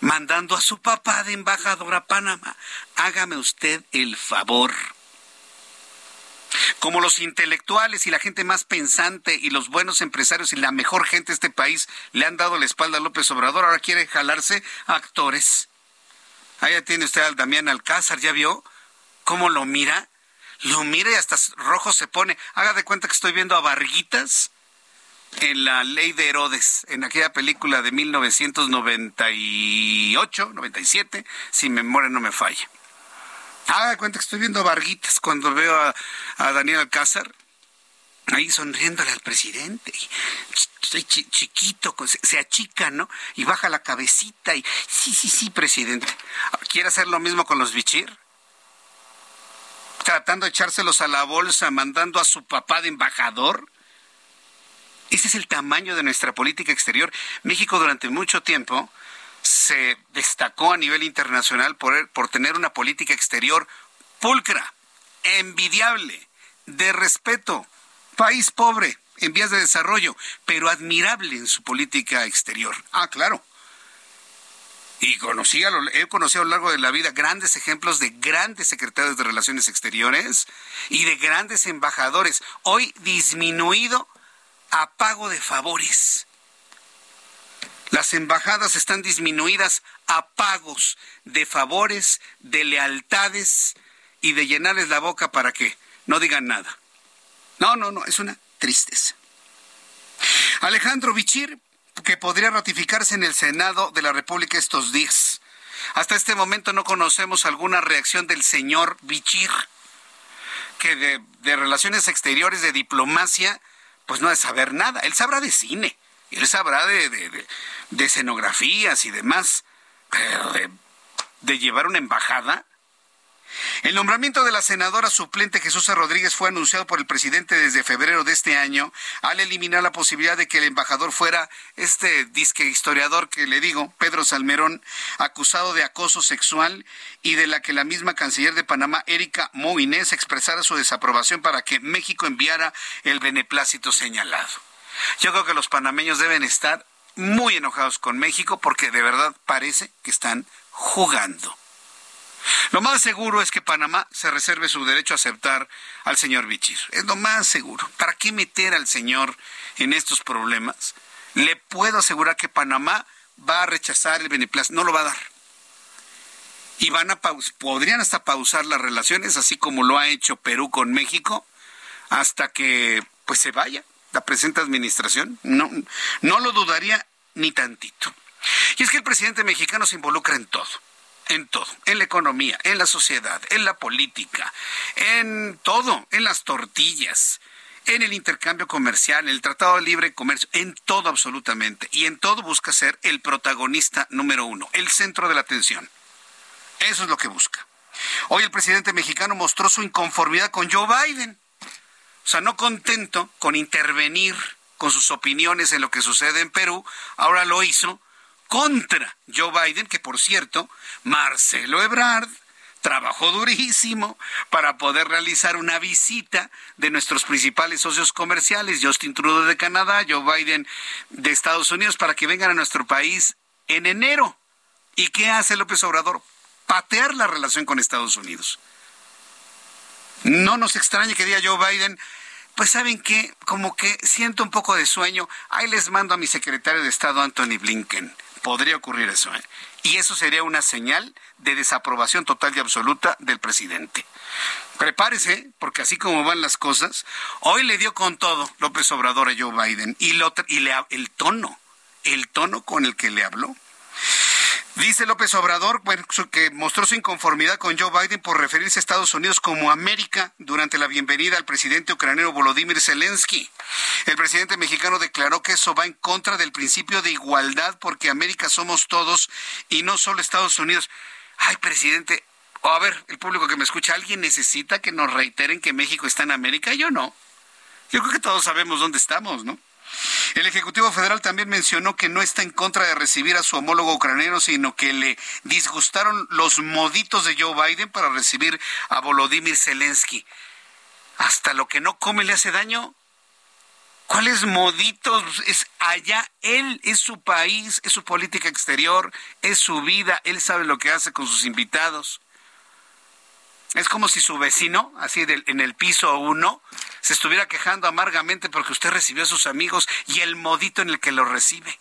Mandando a su papá de embajador a Panamá. Hágame usted el favor. Como los intelectuales y la gente más pensante y los buenos empresarios y la mejor gente de este país le han dado la espalda a López Obrador, ahora quiere jalarse actores. Ahí tiene usted al Damián Alcázar, ¿ya vio cómo lo mira? Lo mira y hasta rojo se pone. Haga de cuenta que estoy viendo a Varguitas en la ley de Herodes, en aquella película de 1998, 97, si memoria no me falla. Haga de cuenta que estoy viendo a Varguitas cuando veo a, Daniel Alcázar ahí sonriéndole al presidente. Chiquito, se, achica, ¿no? Y baja la cabecita y sí, sí, sí, presidente. ¿Quiere hacer lo mismo con los bichir? Tratando de echárselos a la bolsa, mandando a su papá de embajador. Ese es el tamaño de nuestra política exterior. México durante mucho tiempo se destacó a nivel internacional por, por tener una política exterior pulcra, envidiable, de respeto, país pobre, en vías de desarrollo, pero admirable en su política exterior. Ah, claro. Y conocí he conocido a lo largo de la vida grandes ejemplos de grandes secretarios de Relaciones Exteriores y de grandes embajadores, hoy disminuido a pago de favores. Las embajadas están disminuidas a pagos de favores, de lealtades y de llenarles la boca para que no digan nada. No, no, no, es una tristeza. Alejandro Bichir, que podría ratificarse en el Senado de la República estos días. Hasta este momento no conocemos alguna reacción del señor Bichir, que de, relaciones exteriores, de diplomacia, pues no de saber nada. Él sabrá de cine, él sabrá de, de, de escenografías y demás, de llevar una embajada, el nombramiento de la senadora suplente Jesús Rodríguez fue anunciado por el presidente desde febrero de este año al eliminar la posibilidad de que el embajador fuera este disque historiador que le digo, Pedro Salmerón, acusado de acoso sexual y de la que la misma canciller de Panamá, Erika Moines, expresara su desaprobación para que México enviara el beneplácito señalado. Yo creo que los panameños deben estar muy enojados con México porque de verdad parece que están jugando. Lo más seguro es que Panamá se reserve su derecho a aceptar al señor Bichir. Es lo más seguro. ¿Para qué meter al señor en estos problemas? Le puedo asegurar que Panamá va a rechazar el beneplácito, no lo va a dar. Y van a podrían hasta pausar las relaciones, así como lo ha hecho Perú con México, hasta que pues se vaya la presente administración. No, no lo dudaría ni tantito. Y es que el presidente mexicano se involucra en todo en todo, en la economía, en la sociedad, en la política, en todo, en las tortillas, en el intercambio comercial, en el Tratado de Libre Comercio, en todo absolutamente. Y en todo busca ser el protagonista número uno, el centro de la atención. Eso es lo que busca. Hoy el presidente mexicano mostró su inconformidad con Joe Biden. O sea, no contento con intervenir con sus opiniones en lo que sucede en Perú, ahora lo hizo contra Joe Biden, que por cierto, Marcelo Ebrard trabajó durísimo para poder realizar una visita de nuestros principales socios comerciales, Justin Trudeau de Canadá, Joe Biden de Estados Unidos, para que vengan a nuestro país en enero. ¿Y qué hace López Obrador? Patear la relación con Estados Unidos. No nos extrañe que diga Joe Biden, pues saben que como que siento un poco de sueño, ahí les mando a mi secretario de Estado Anthony Blinken podría ocurrir eso. ¿eh? Y eso sería una señal de desaprobación total y absoluta del presidente. Prepárese, porque así como van las cosas, hoy le dio con todo López Obrador a Joe Biden y, lo, y el tono, el tono con el que le habló Dice López Obrador que mostró su inconformidad con Joe Biden por referirse a Estados Unidos como América durante la bienvenida al presidente ucraniano Volodymyr Zelensky. El presidente mexicano declaró que eso va en contra del principio de igualdad porque América somos todos y no solo Estados Unidos. Ay, presidente, O a ver, el público que me escucha, ¿alguien necesita que nos reiteren que México está en América? Yo no. Yo creo que todos sabemos dónde estamos, ¿no? El Ejecutivo Federal también mencionó que no está en contra de recibir a su homólogo ucraniano, sino que le disgustaron los moditos de Joe Biden para recibir a Volodymyr Zelensky. Hasta lo que no come le hace daño. ¿Cuáles moditos? Es allá, él es su país, es su política exterior, es su vida, él sabe lo que hace con sus invitados. Es como si su vecino, así en el piso uno, se estuviera quejando amargamente porque usted recibió a sus amigos y el modito en el que lo recibe.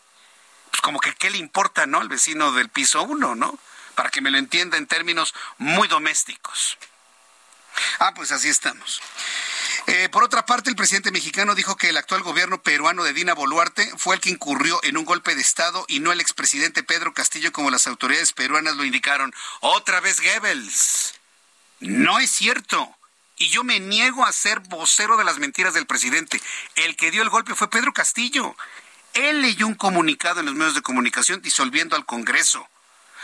Pues como que qué le importa, ¿no? Al vecino del piso uno, ¿no? Para que me lo entienda en términos muy domésticos. Ah, pues así estamos. Eh, por otra parte, el presidente mexicano dijo que el actual gobierno peruano de Dina Boluarte fue el que incurrió en un golpe de Estado y no el expresidente Pedro Castillo como las autoridades peruanas lo indicaron. Otra vez Goebbels. No es cierto. Y yo me niego a ser vocero de las mentiras del presidente. El que dio el golpe fue Pedro Castillo. Él leyó un comunicado en los medios de comunicación disolviendo al Congreso,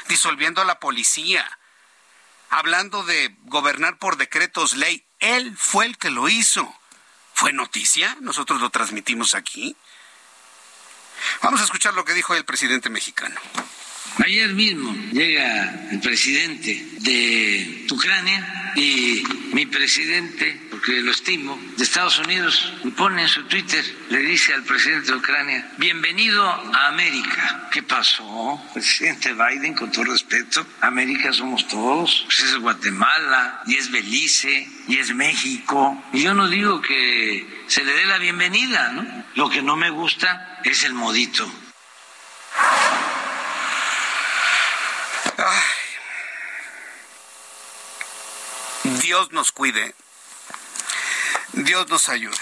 disolviendo a la policía, hablando de gobernar por decretos ley. Él fue el que lo hizo. ¿Fue noticia? Nosotros lo transmitimos aquí. Vamos a escuchar lo que dijo el presidente mexicano. Ayer mismo llega el presidente de Ucrania y mi presidente, porque lo estimo, de Estados Unidos, pone en su Twitter, le dice al presidente de Ucrania, bienvenido a América. ¿Qué pasó? Presidente Biden, con todo respeto, América somos todos. Pues es Guatemala, y es Belice, y es México. Y yo no digo que se le dé la bienvenida, ¿no? Lo que no me gusta es el modito Dios nos cuide. Dios nos ayude.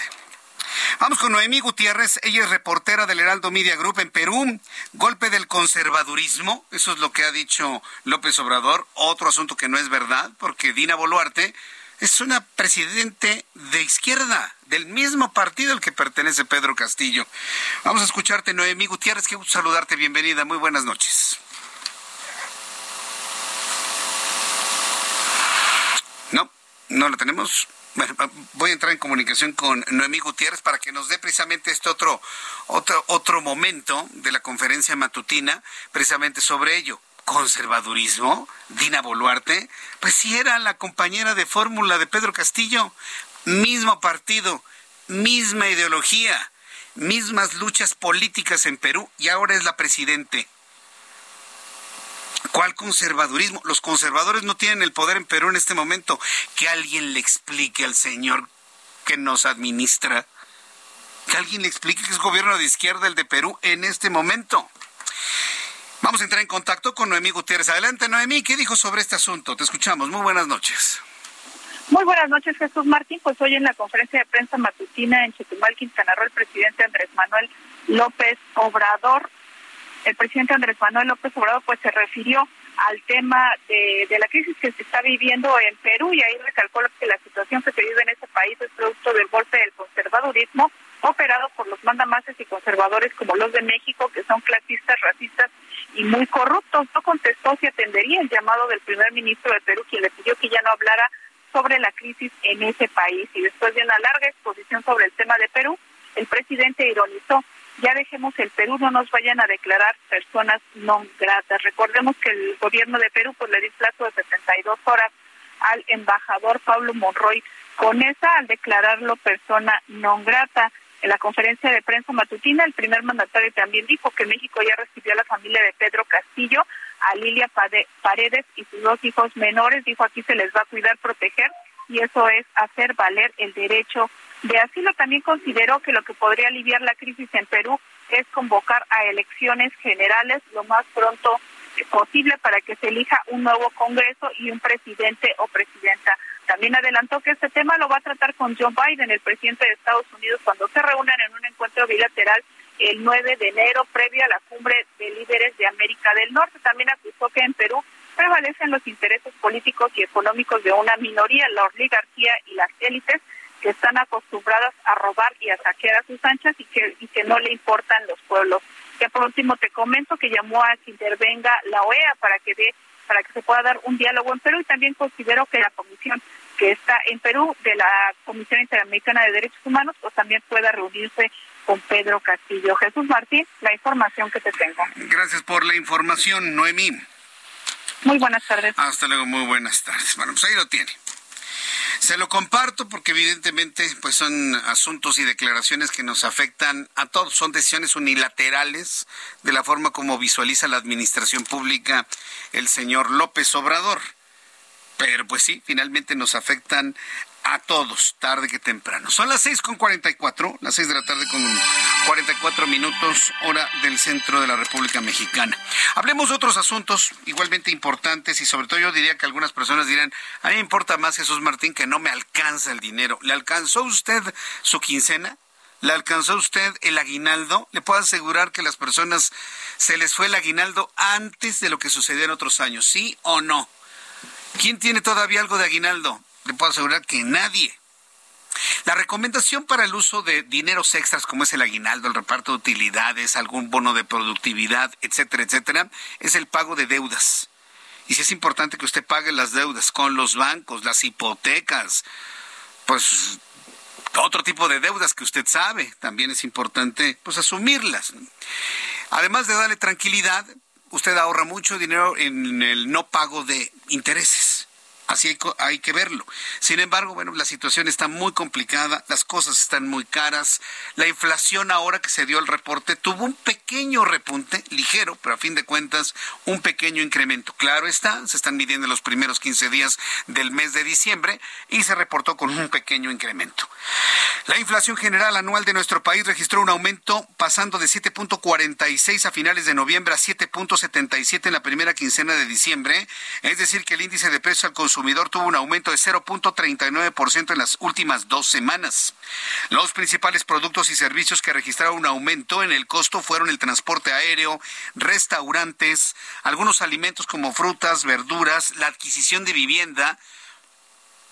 Vamos con Noemí Gutiérrez, ella es reportera del Heraldo Media Group en Perú. Golpe del conservadurismo, eso es lo que ha dicho López Obrador. Otro asunto que no es verdad, porque Dina Boluarte es una presidente de izquierda, del mismo partido al que pertenece Pedro Castillo. Vamos a escucharte, Noemí Gutiérrez, qué gusto saludarte, bienvenida, muy buenas noches. No lo tenemos. Bueno, voy a entrar en comunicación con Noemí Gutiérrez para que nos dé precisamente este otro, otro, otro momento de la conferencia matutina, precisamente sobre ello. Conservadurismo, Dina Boluarte, pues si era la compañera de fórmula de Pedro Castillo, mismo partido, misma ideología, mismas luchas políticas en Perú y ahora es la presidente. ¿Cuál conservadurismo? Los conservadores no tienen el poder en Perú en este momento. Que alguien le explique al señor que nos administra. Que alguien le explique que es gobierno de izquierda el de Perú en este momento. Vamos a entrar en contacto con Noemí Gutiérrez. Adelante, Noemí, ¿qué dijo sobre este asunto? Te escuchamos. Muy buenas noches. Muy buenas noches, Jesús Martín. Pues hoy en la conferencia de prensa matutina en Chetumal, Quintana Roo, el presidente Andrés Manuel López Obrador el presidente Andrés Manuel López Obrador pues se refirió al tema de, la crisis que se está viviendo en Perú y ahí recalcó que la situación que se vive en ese país es producto del golpe del conservadurismo operado por los mandamases y conservadores como los de México, que son clasistas, racistas y muy corruptos. No contestó si atendería el llamado del primer ministro de Perú, quien le pidió que ya no hablara sobre la crisis en ese país. Y después de una larga exposición sobre el tema de Perú, el presidente ironizó ya dejemos el Perú, no nos vayan a declarar personas no gratas. Recordemos que el gobierno de Perú pues le dio plazo de 72 horas al embajador Pablo Monroy con esa al declararlo persona no grata. En la conferencia de prensa matutina, el primer mandatario también dijo que México ya recibió a la familia de Pedro Castillo, a Lilia Paredes y sus dos hijos menores. Dijo aquí se les va a cuidar, proteger y eso es hacer valer el derecho de asilo. También consideró que lo que podría aliviar la crisis en Perú es convocar a elecciones generales lo más pronto posible para que se elija un nuevo Congreso y un presidente o presidenta. También adelantó que este tema lo va a tratar con Joe Biden, el presidente de Estados Unidos, cuando se reúnan en un encuentro bilateral el 9 de enero, previo a la cumbre de líderes de América del Norte. También acusó que en Perú prevalecen los intereses políticos y económicos de una minoría, la oligarquía y las élites, que están acostumbradas a robar y a saquear a sus anchas y que, y que no le importan los pueblos. Que por último te comento que llamó a que intervenga la OEA para que dé para que se pueda dar un diálogo en Perú y también considero que la comisión que está en Perú de la Comisión Interamericana de Derechos Humanos pues también pueda reunirse con Pedro Castillo. Jesús Martín, la información que te tengo. Gracias por la información, Noemí. Muy buenas tardes. Hasta luego, muy buenas tardes. Bueno, pues ahí lo tiene. Se lo comparto porque evidentemente pues son asuntos y declaraciones que nos afectan a todos, son decisiones unilaterales de la forma como visualiza la administración pública el señor López Obrador. Pero pues sí, finalmente nos afectan a todos, tarde que temprano. Son las seis con cuarenta y cuatro, las seis de la tarde con cuarenta y cuatro minutos, hora del centro de la República Mexicana. Hablemos de otros asuntos igualmente importantes y sobre todo yo diría que algunas personas dirán, a mí me importa más Jesús Martín que no me alcanza el dinero. ¿Le alcanzó usted su quincena? ¿Le alcanzó usted el aguinaldo? Le puedo asegurar que las personas se les fue el aguinaldo antes de lo que sucedió en otros años, ¿sí o no? ¿Quién tiene todavía algo de aguinaldo? Le puedo asegurar que nadie. La recomendación para el uso de dineros extras como es el aguinaldo, el reparto de utilidades, algún bono de productividad, etcétera, etcétera, es el pago de deudas. Y si es importante que usted pague las deudas con los bancos, las hipotecas, pues otro tipo de deudas que usted sabe, también es importante pues asumirlas. Además de darle tranquilidad, usted ahorra mucho dinero en el no pago de intereses. Así hay, que verlo. Sin embargo, bueno, la situación está muy complicada, las cosas están muy caras. La inflación ahora que se dio el reporte tuvo un pequeño repunte, ligero, pero a fin de cuentas un pequeño incremento. Claro está, se están midiendo los primeros 15 días del mes de diciembre y se reportó con un pequeño incremento. La inflación general anual de nuestro país registró un aumento pasando de 7.46 a finales de noviembre a 7.77 en la primera quincena de diciembre, es decir, que el índice de precios al consumidor consumidor tuvo un aumento de 0.39% en las últimas dos semanas. Los principales productos y servicios que registraron un aumento en el costo fueron el transporte aéreo, restaurantes, algunos alimentos como frutas, verduras, la adquisición de vivienda.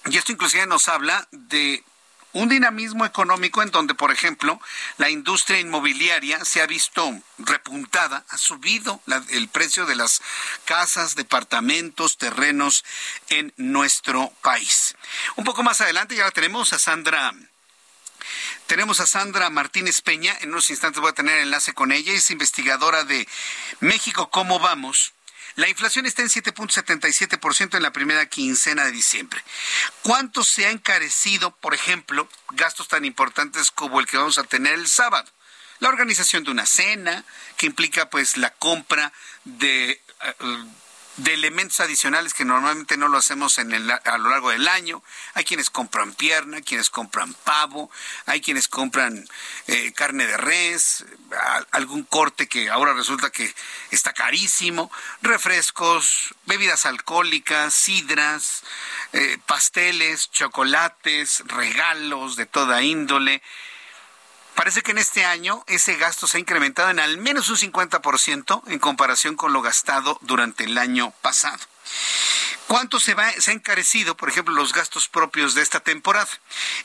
Y esto inclusive nos habla de un dinamismo económico en donde, por ejemplo, la industria inmobiliaria se ha visto repuntada, ha subido el precio de las casas, departamentos, terrenos en nuestro país. Un poco más adelante ya tenemos a Sandra tenemos a Sandra Martínez Peña, en unos instantes voy a tener enlace con ella, es investigadora de México, ¿cómo vamos? La inflación está en 7.77% en la primera quincena de diciembre. ¿Cuánto se ha encarecido, por ejemplo, gastos tan importantes como el que vamos a tener el sábado? La organización de una cena, que implica pues la compra de... De elementos adicionales que normalmente no lo hacemos en a lo largo del año. Hay quienes compran pierna, quienes compran pavo, hay quienes compran eh, carne de res, algún corte que ahora resulta que está carísimo, refrescos, bebidas alcohólicas, sidras, eh, pasteles, chocolates, regalos de toda índole. Parece que en este año ese gasto se ha incrementado en al menos un 50% en comparación con lo gastado durante el año pasado. ¿Cuánto se, va, se ha encarecido, por ejemplo, los gastos propios de esta temporada?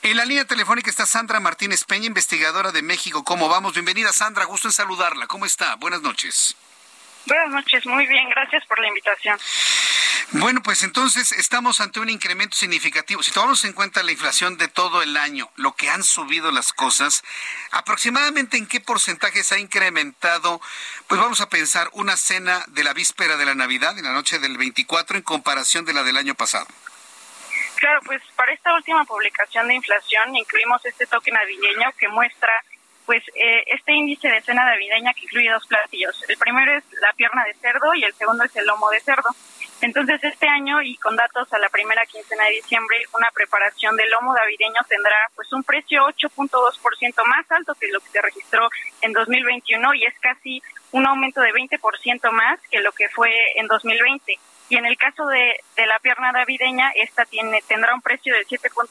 En la línea telefónica está Sandra Martínez Peña, investigadora de México. ¿Cómo vamos? Bienvenida, Sandra. Gusto en saludarla. ¿Cómo está? Buenas noches. Buenas noches. Muy bien. Gracias por la invitación. Bueno, pues entonces estamos ante un incremento significativo. Si tomamos en cuenta la inflación de todo el año, lo que han subido las cosas, aproximadamente en qué porcentaje se ha incrementado, pues vamos a pensar una cena de la víspera de la Navidad, en la noche del 24, en comparación de la del año pasado. Claro, pues para esta última publicación de inflación incluimos este toque navideño que muestra pues eh, este índice de cena navideña que incluye dos platillos. El primero es la pierna de cerdo y el segundo es el lomo de cerdo. Entonces este año y con datos a la primera quincena de diciembre, una preparación del lomo navideño tendrá pues un precio 8.2% más alto que lo que se registró en 2021 y es casi un aumento de 20% más que lo que fue en 2020. Y en el caso de, de la pierna navideña, esta tiene, tendrá un precio del 7.2%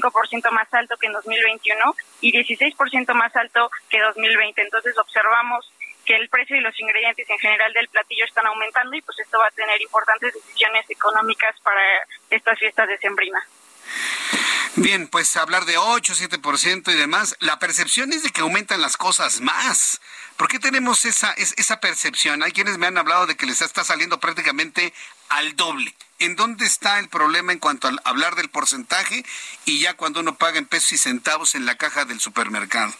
5% más alto que en 2021 y 16% más alto que 2020. Entonces observamos que el precio y los ingredientes en general del platillo están aumentando y pues esto va a tener importantes decisiones económicas para estas fiestas decembrinas. Bien, pues hablar de 8, 7% y demás, la percepción es de que aumentan las cosas más. ¿Por qué tenemos esa, es, esa percepción? Hay quienes me han hablado de que les está saliendo prácticamente al doble. ¿En dónde está el problema en cuanto a hablar del porcentaje y ya cuando uno paga en pesos y centavos en la caja del supermercado?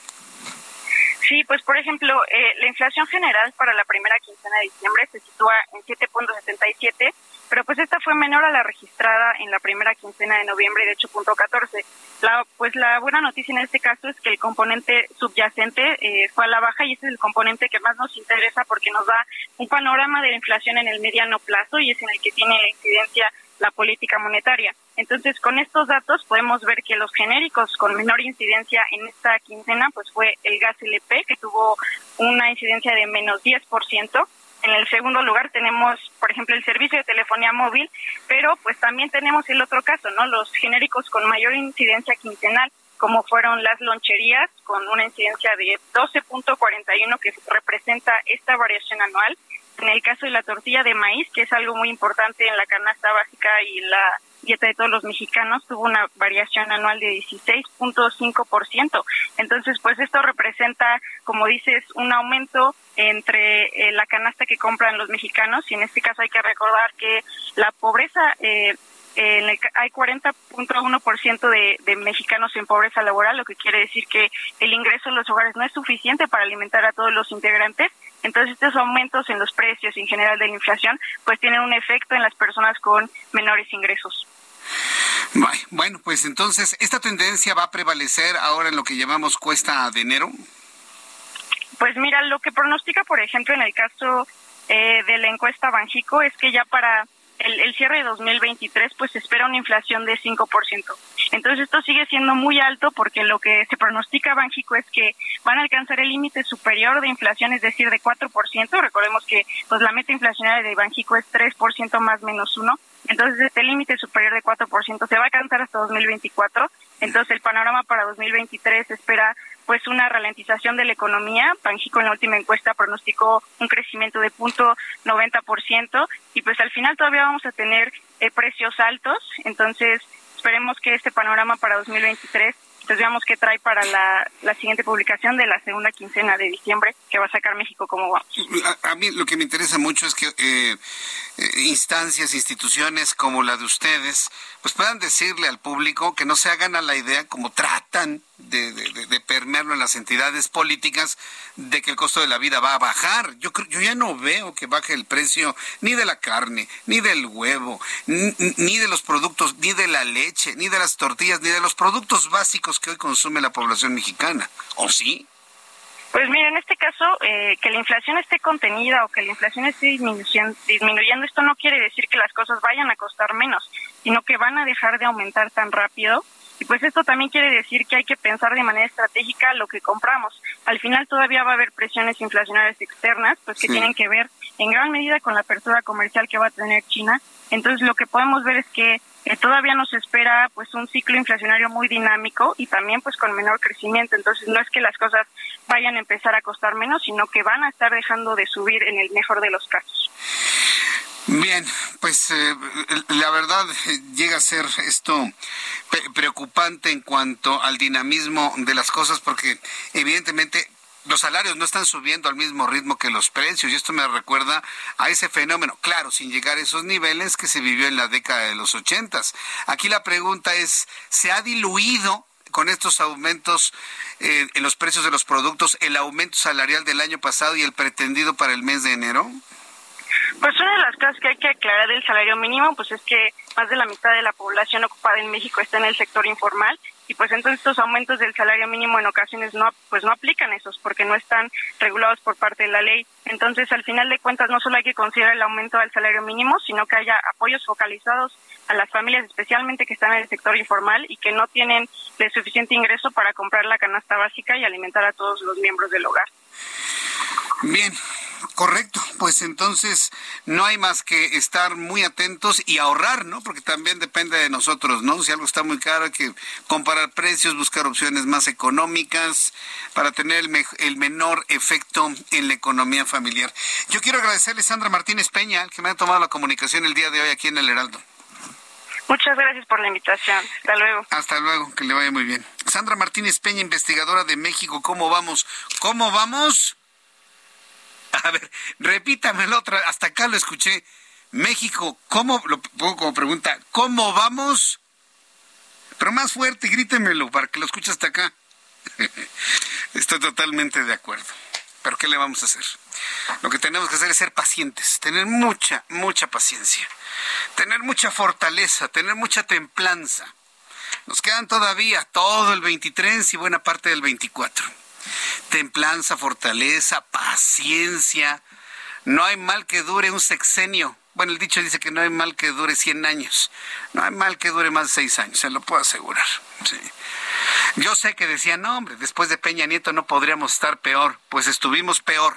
Sí, pues por ejemplo, eh, la inflación general para la primera quincena de diciembre se sitúa en 7.77, pero pues esta fue menor a la registrada en la primera quincena de noviembre de 8.14. La, pues la buena noticia en este caso es que el componente subyacente eh, fue a la baja y ese es el componente que más nos interesa porque nos da un panorama de la inflación en el mediano plazo y es en el que tiene la incidencia la política monetaria. Entonces, con estos datos podemos ver que los genéricos con menor incidencia en esta quincena, pues fue el gas LP, que tuvo una incidencia de menos 10%. En el segundo lugar tenemos, por ejemplo, el servicio de telefonía móvil, pero pues también tenemos el otro caso, ¿no? Los genéricos con mayor incidencia quincenal, como fueron las loncherías, con una incidencia de 12.41 que representa esta variación anual, en el caso de la tortilla de maíz, que es algo muy importante en la canasta básica y la dieta de todos los mexicanos, tuvo una variación anual de 16.5%. Entonces, pues esto representa, como dices, un aumento entre eh, la canasta que compran los mexicanos y en este caso hay que recordar que la pobreza eh, hay 40.1% de, de mexicanos en pobreza laboral, lo que quiere decir que el ingreso en los hogares no es suficiente para alimentar a todos los integrantes. Entonces, estos aumentos en los precios en general de la inflación, pues tienen un efecto en las personas con menores ingresos. Bueno, pues entonces, ¿esta tendencia va a prevalecer ahora en lo que llamamos cuesta de enero? Pues mira, lo que pronostica, por ejemplo, en el caso eh, de la encuesta Banjico es que ya para el, cierre de 2023 pues se espera una inflación de 5%. Entonces esto sigue siendo muy alto porque lo que se pronostica Banjico es que van a alcanzar el límite superior de inflación, es decir, de 4%. Recordemos que pues la meta inflacionaria de Banjico es 3% más menos 1. Entonces este límite superior de 4% se va a alcanzar hasta 2024. Entonces el panorama para 2023 espera pues una ralentización de la economía. Banjico en la última encuesta pronosticó un crecimiento de punto 90% y pues al final todavía vamos a tener eh, precios altos. Entonces esperemos que este panorama para 2023 pues veamos qué trae para la, siguiente publicación de la segunda quincena de diciembre que va a sacar México como vamos. A, mí lo que me interesa mucho es que eh, eh, instancias, instituciones como la de ustedes, pues puedan decirle al público que no se hagan a la idea como tratan de, de, permearlo en las entidades políticas de que el costo de la vida va a bajar. Yo, yo ya no veo que baje el precio ni de la carne, ni del huevo, ni, de los productos, ni de la leche, ni de las tortillas, ni de los productos básicos que hoy consume la población mexicana. ¿O sí? Pues mira, en este caso, eh, que la inflación esté contenida o que la inflación esté disminuyendo, disminuyendo, esto no quiere decir que las cosas vayan a costar menos, sino que van a dejar de aumentar tan rápido y pues esto también quiere decir que hay que pensar de manera estratégica lo que compramos. Al final todavía va a haber presiones inflacionarias externas, pues que tienen que ver en gran medida con la apertura comercial que va a tener China. Entonces lo que podemos ver es que todavía nos espera pues un ciclo inflacionario muy dinámico y también pues con menor crecimiento. Entonces no es que las cosas vayan a empezar a costar menos, sino que van a estar dejando de subir en el mejor de los casos. Bien, pues eh, la verdad eh, llega a ser esto preocupante en cuanto al dinamismo de las cosas porque evidentemente los salarios no están subiendo al mismo ritmo que los precios y esto me recuerda a ese fenómeno, claro, sin llegar a esos niveles que se vivió en la década de los ochentas. Aquí la pregunta es, ¿se ha diluido con estos aumentos eh, en los precios de los productos el aumento salarial del año pasado y el pretendido para el mes de enero? Pues una de las cosas que hay que aclarar del salario mínimo, pues es que más de la mitad de la población ocupada en México está en el sector informal y pues entonces estos aumentos del salario mínimo en ocasiones no pues no aplican esos porque no están regulados por parte de la ley. Entonces, al final de cuentas no solo hay que considerar el aumento del salario mínimo, sino que haya apoyos focalizados a las familias especialmente que están en el sector informal y que no tienen el suficiente ingreso para comprar la canasta básica y alimentar a todos los miembros del hogar. Bien, Correcto, pues entonces no hay más que estar muy atentos y ahorrar, ¿no? Porque también depende de nosotros, ¿no? Si algo está muy caro hay que comparar precios, buscar opciones más económicas para tener el, menor efecto en la economía familiar. Yo quiero agradecerle a Sandra Martínez Peña, que me ha tomado la comunicación el día de hoy aquí en el Heraldo. Muchas gracias por la invitación. Hasta luego. Hasta luego, que le vaya muy bien. Sandra Martínez Peña, investigadora de México, ¿cómo vamos? ¿Cómo vamos? A ver, repítamelo otra, hasta acá lo escuché. México, ¿cómo? Lo pongo como pregunta, ¿cómo vamos? Pero más fuerte, grítemelo para que lo escuche hasta acá. Estoy totalmente de acuerdo. Pero ¿qué le vamos a hacer? Lo que tenemos que hacer es ser pacientes, tener mucha, mucha paciencia, tener mucha fortaleza, tener mucha templanza. Nos quedan todavía todo el 23 y buena parte del 24. Templanza, fortaleza, paciencia. No hay mal que dure un sexenio. Bueno, el dicho dice que no hay mal que dure 100 años. No hay mal que dure más de 6 años, se lo puedo asegurar. Yo sé que decían, no, hombre, después de Peña Nieto no podríamos estar peor. Pues estuvimos peor.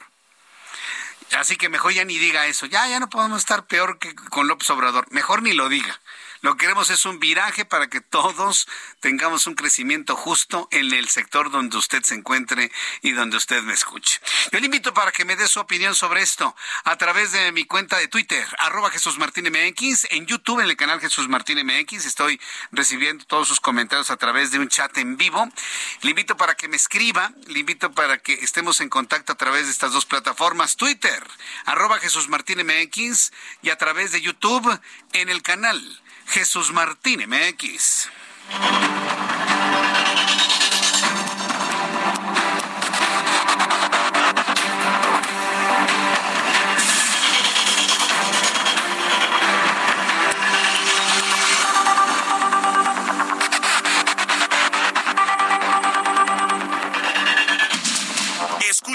Así que mejor ya ni diga eso. Ya, ya no podemos estar peor que con López Obrador. Mejor ni lo diga. Lo que queremos es un viraje para que todos tengamos un crecimiento justo en el sector donde usted se encuentre y donde usted me escuche. Yo le invito para que me dé su opinión sobre esto a través de mi cuenta de Twitter, arroba Jesús Martín MX, en YouTube, en el canal Jesús Martín MX. Estoy recibiendo todos sus comentarios a través de un chat en vivo. Le invito para que me escriba, le invito para que estemos en contacto a través de estas dos plataformas, Twitter, arroba Jesús Martín MX, y a través de YouTube en el canal Jesús Martín MX.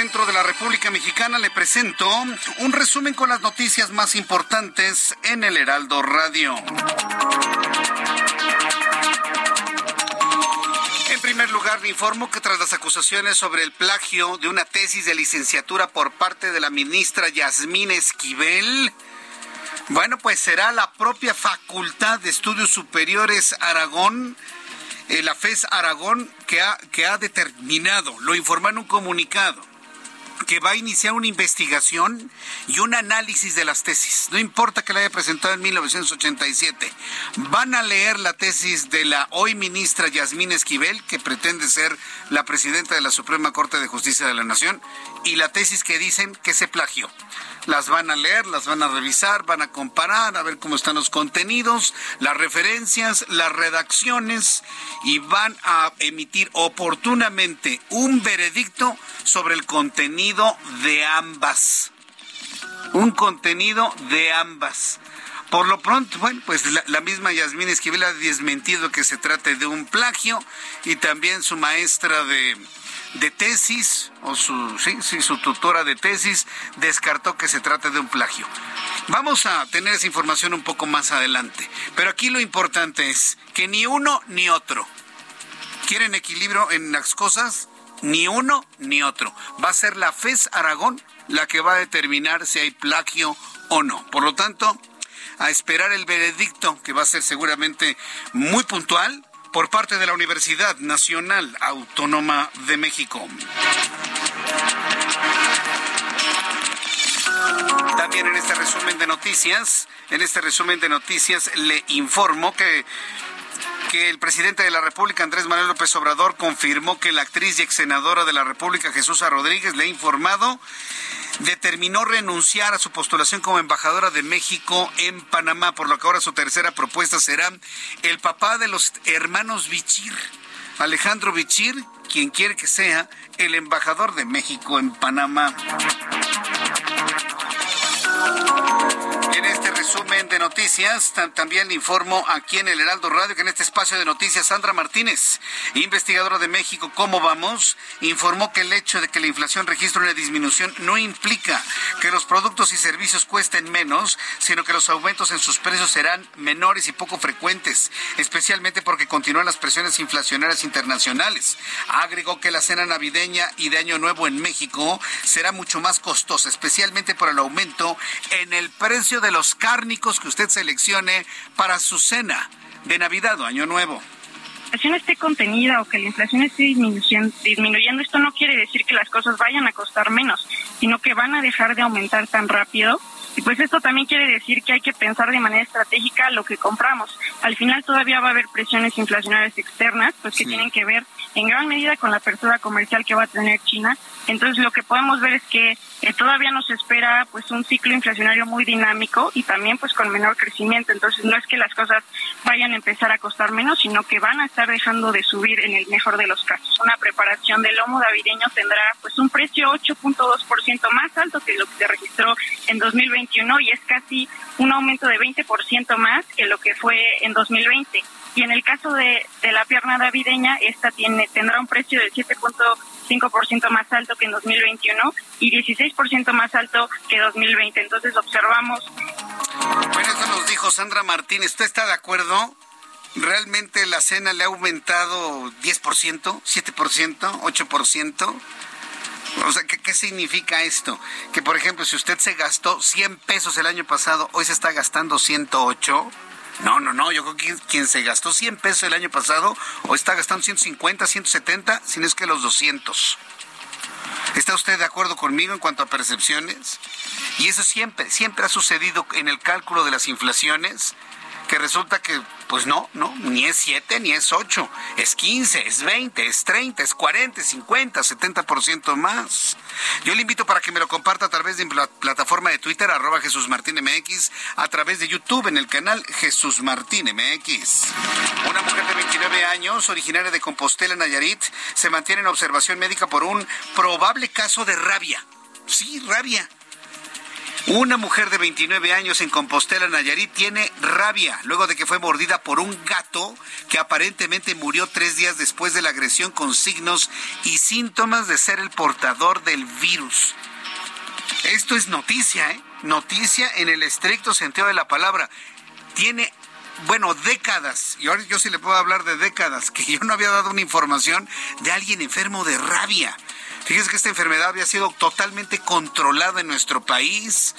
Centro de la República Mexicana, le presento un resumen con las noticias más importantes en el Heraldo Radio. En primer lugar, le informo que tras las acusaciones sobre el plagio de una tesis de licenciatura por parte de la ministra Yasmín Esquivel, bueno, pues será la propia Facultad de Estudios Superiores Aragón eh, la FES Aragón que ha, que ha determinado, lo informó en un comunicado, que va a iniciar una investigación y un análisis de las tesis. No importa que la haya presentado en 1987. Van a leer la tesis de la hoy ministra Yasmín Esquivel, que pretende ser la presidenta de la Suprema Corte de Justicia de la Nación, y la tesis que dicen que se plagió las van a leer, las van a revisar, van a comparar, a ver cómo están los contenidos, las referencias, las redacciones y van a emitir oportunamente un veredicto sobre el contenido de ambas. Un contenido de ambas. Por lo pronto, bueno, pues la, misma Yasmín Esquivel ha desmentido que se trate de un plagio y también su maestra de, de tesis, o su, sí, su tutora de tesis, descartó que se trate de un plagio. Vamos a tener esa información un poco más adelante, pero aquí lo importante es que ni uno ni otro. ¿Quieren equilibrio en las cosas? Ni uno ni otro. Va a ser la FES Aragón la que va a determinar si hay plagio o no. Por lo tanto, a esperar el veredicto, que va a ser seguramente muy puntual, por parte de la Universidad Nacional Autónoma de México. También en este resumen de noticias, en este resumen de noticias le informo que que el presidente de la República, Andrés Manuel López Obrador, confirmó que la actriz y ex senadora de la República, Jesús Rodríguez, le ha informado, determinó renunciar a su postulación como embajadora de México en Panamá, por lo que ahora su tercera propuesta será el papá de los hermanos Bichir, Alejandro Bichir, quien quiere que sea el embajador de México en Panamá. En resumen de noticias, también le informo aquí en el Heraldo Radio que en este espacio de noticias Sandra Martínez, investigadora de México, ¿cómo vamos? Informó que el hecho de que la inflación registre una disminución no implica que los productos y servicios cuesten menos, sino que los aumentos en sus precios serán menores y poco frecuentes, especialmente porque continúan las presiones inflacionarias internacionales. Agregó que la cena navideña y de Año Nuevo en México será mucho más costosa, especialmente por el aumento en el precio de los cárnicos que usted seleccione para su cena de Navidad o Año Nuevo la inflación esté contenida o que la inflación esté disminuyendo, disminuyendo, esto no quiere decir que las cosas vayan a costar menos, sino que van a dejar de aumentar tan rápido. Y pues esto también quiere decir que hay que pensar de manera estratégica lo que compramos. Al final todavía va a haber presiones inflacionarias externas, pues que tienen que ver en gran medida con la apertura comercial que va a tener China. Entonces lo que podemos ver es que eh, todavía nos espera pues un ciclo inflacionario muy dinámico y también pues con menor crecimiento. Entonces no es que las cosas vayan a empezar a costar menos, sino que van a estar dejando de subir en el mejor de los casos. Una preparación del lomo navideño tendrá pues un precio 8.2% más alto que lo que se registró en 2021 y es casi un aumento de 20% más que lo que fue en 2020. Y en el caso de, de la pierna navideña, esta tiene tendrá un precio de 7.5% más alto que en 2021 y 16% más alto que 2020. Entonces observamos. Bueno, eso nos dijo Sandra Martínez. ¿Usted está de acuerdo? ¿Realmente la cena le ha aumentado 10%, 7%, 8%? O sea, ¿qué, ¿qué, significa esto? Que, por ejemplo, si usted se gastó 100 pesos el año pasado, hoy se está gastando 108. No, no, no, yo creo que quien se gastó 100 pesos el año pasado, hoy está gastando 150, 170, si no es que los 200. ¿Está usted de acuerdo conmigo en cuanto a percepciones? Y eso siempre, siempre ha sucedido en el cálculo de las inflaciones, que resulta que pues no, no, ni es 7 ni es 8, es 15, es 20, es 30, es 40, es 50, 70% más. Yo le invito para que me lo comparta a través de la plataforma de Twitter, arroba Jesús Martín MX, a través de YouTube en el canal Jesús Martín MX. Una mujer de 29 años, originaria de Compostela, Nayarit, se mantiene en observación médica por un probable caso de rabia. Sí, rabia una mujer de 29 años en Compostela, Nayarit, tiene rabia luego de que fue mordida por un gato que aparentemente murió tres días después de la agresión con signos y síntomas de ser el portador del virus. Esto es noticia, ¿eh? Noticia en el estricto sentido de la palabra. Tiene bueno, décadas, y ahora yo sí le puedo hablar de décadas, que yo no había dado una información de alguien enfermo de rabia. Fíjense que esta enfermedad había sido totalmente controlada en nuestro país,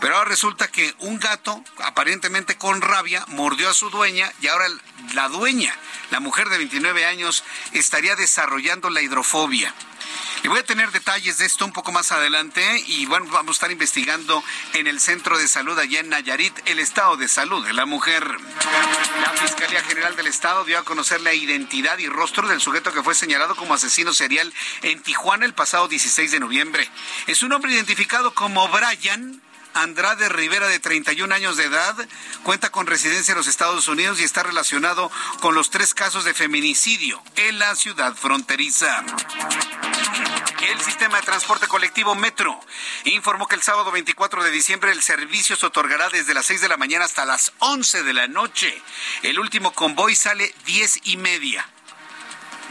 pero ahora resulta que un gato, aparentemente con rabia, mordió a su dueña y ahora la dueña, la mujer de 29 años, estaría desarrollando la hidrofobia. Y voy a tener detalles de esto un poco más adelante y bueno, vamos a estar investigando en el centro de salud allá en Nayarit el estado de salud de la mujer. La Fiscalía General del Estado dio a conocer la identidad y rostro del sujeto que fue señalado como asesino serial en Tijuana el pasado 16 de noviembre. Es un hombre identificado como Brian Andrade Rivera, de 31 años de edad, cuenta con residencia en los Estados Unidos y está relacionado con los tres casos de feminicidio en la ciudad fronteriza. El sistema de transporte colectivo Metro informó que el sábado 24 de diciembre el servicio se otorgará desde las 6 de la mañana hasta las 11 de la noche. El último convoy sale 10 y media.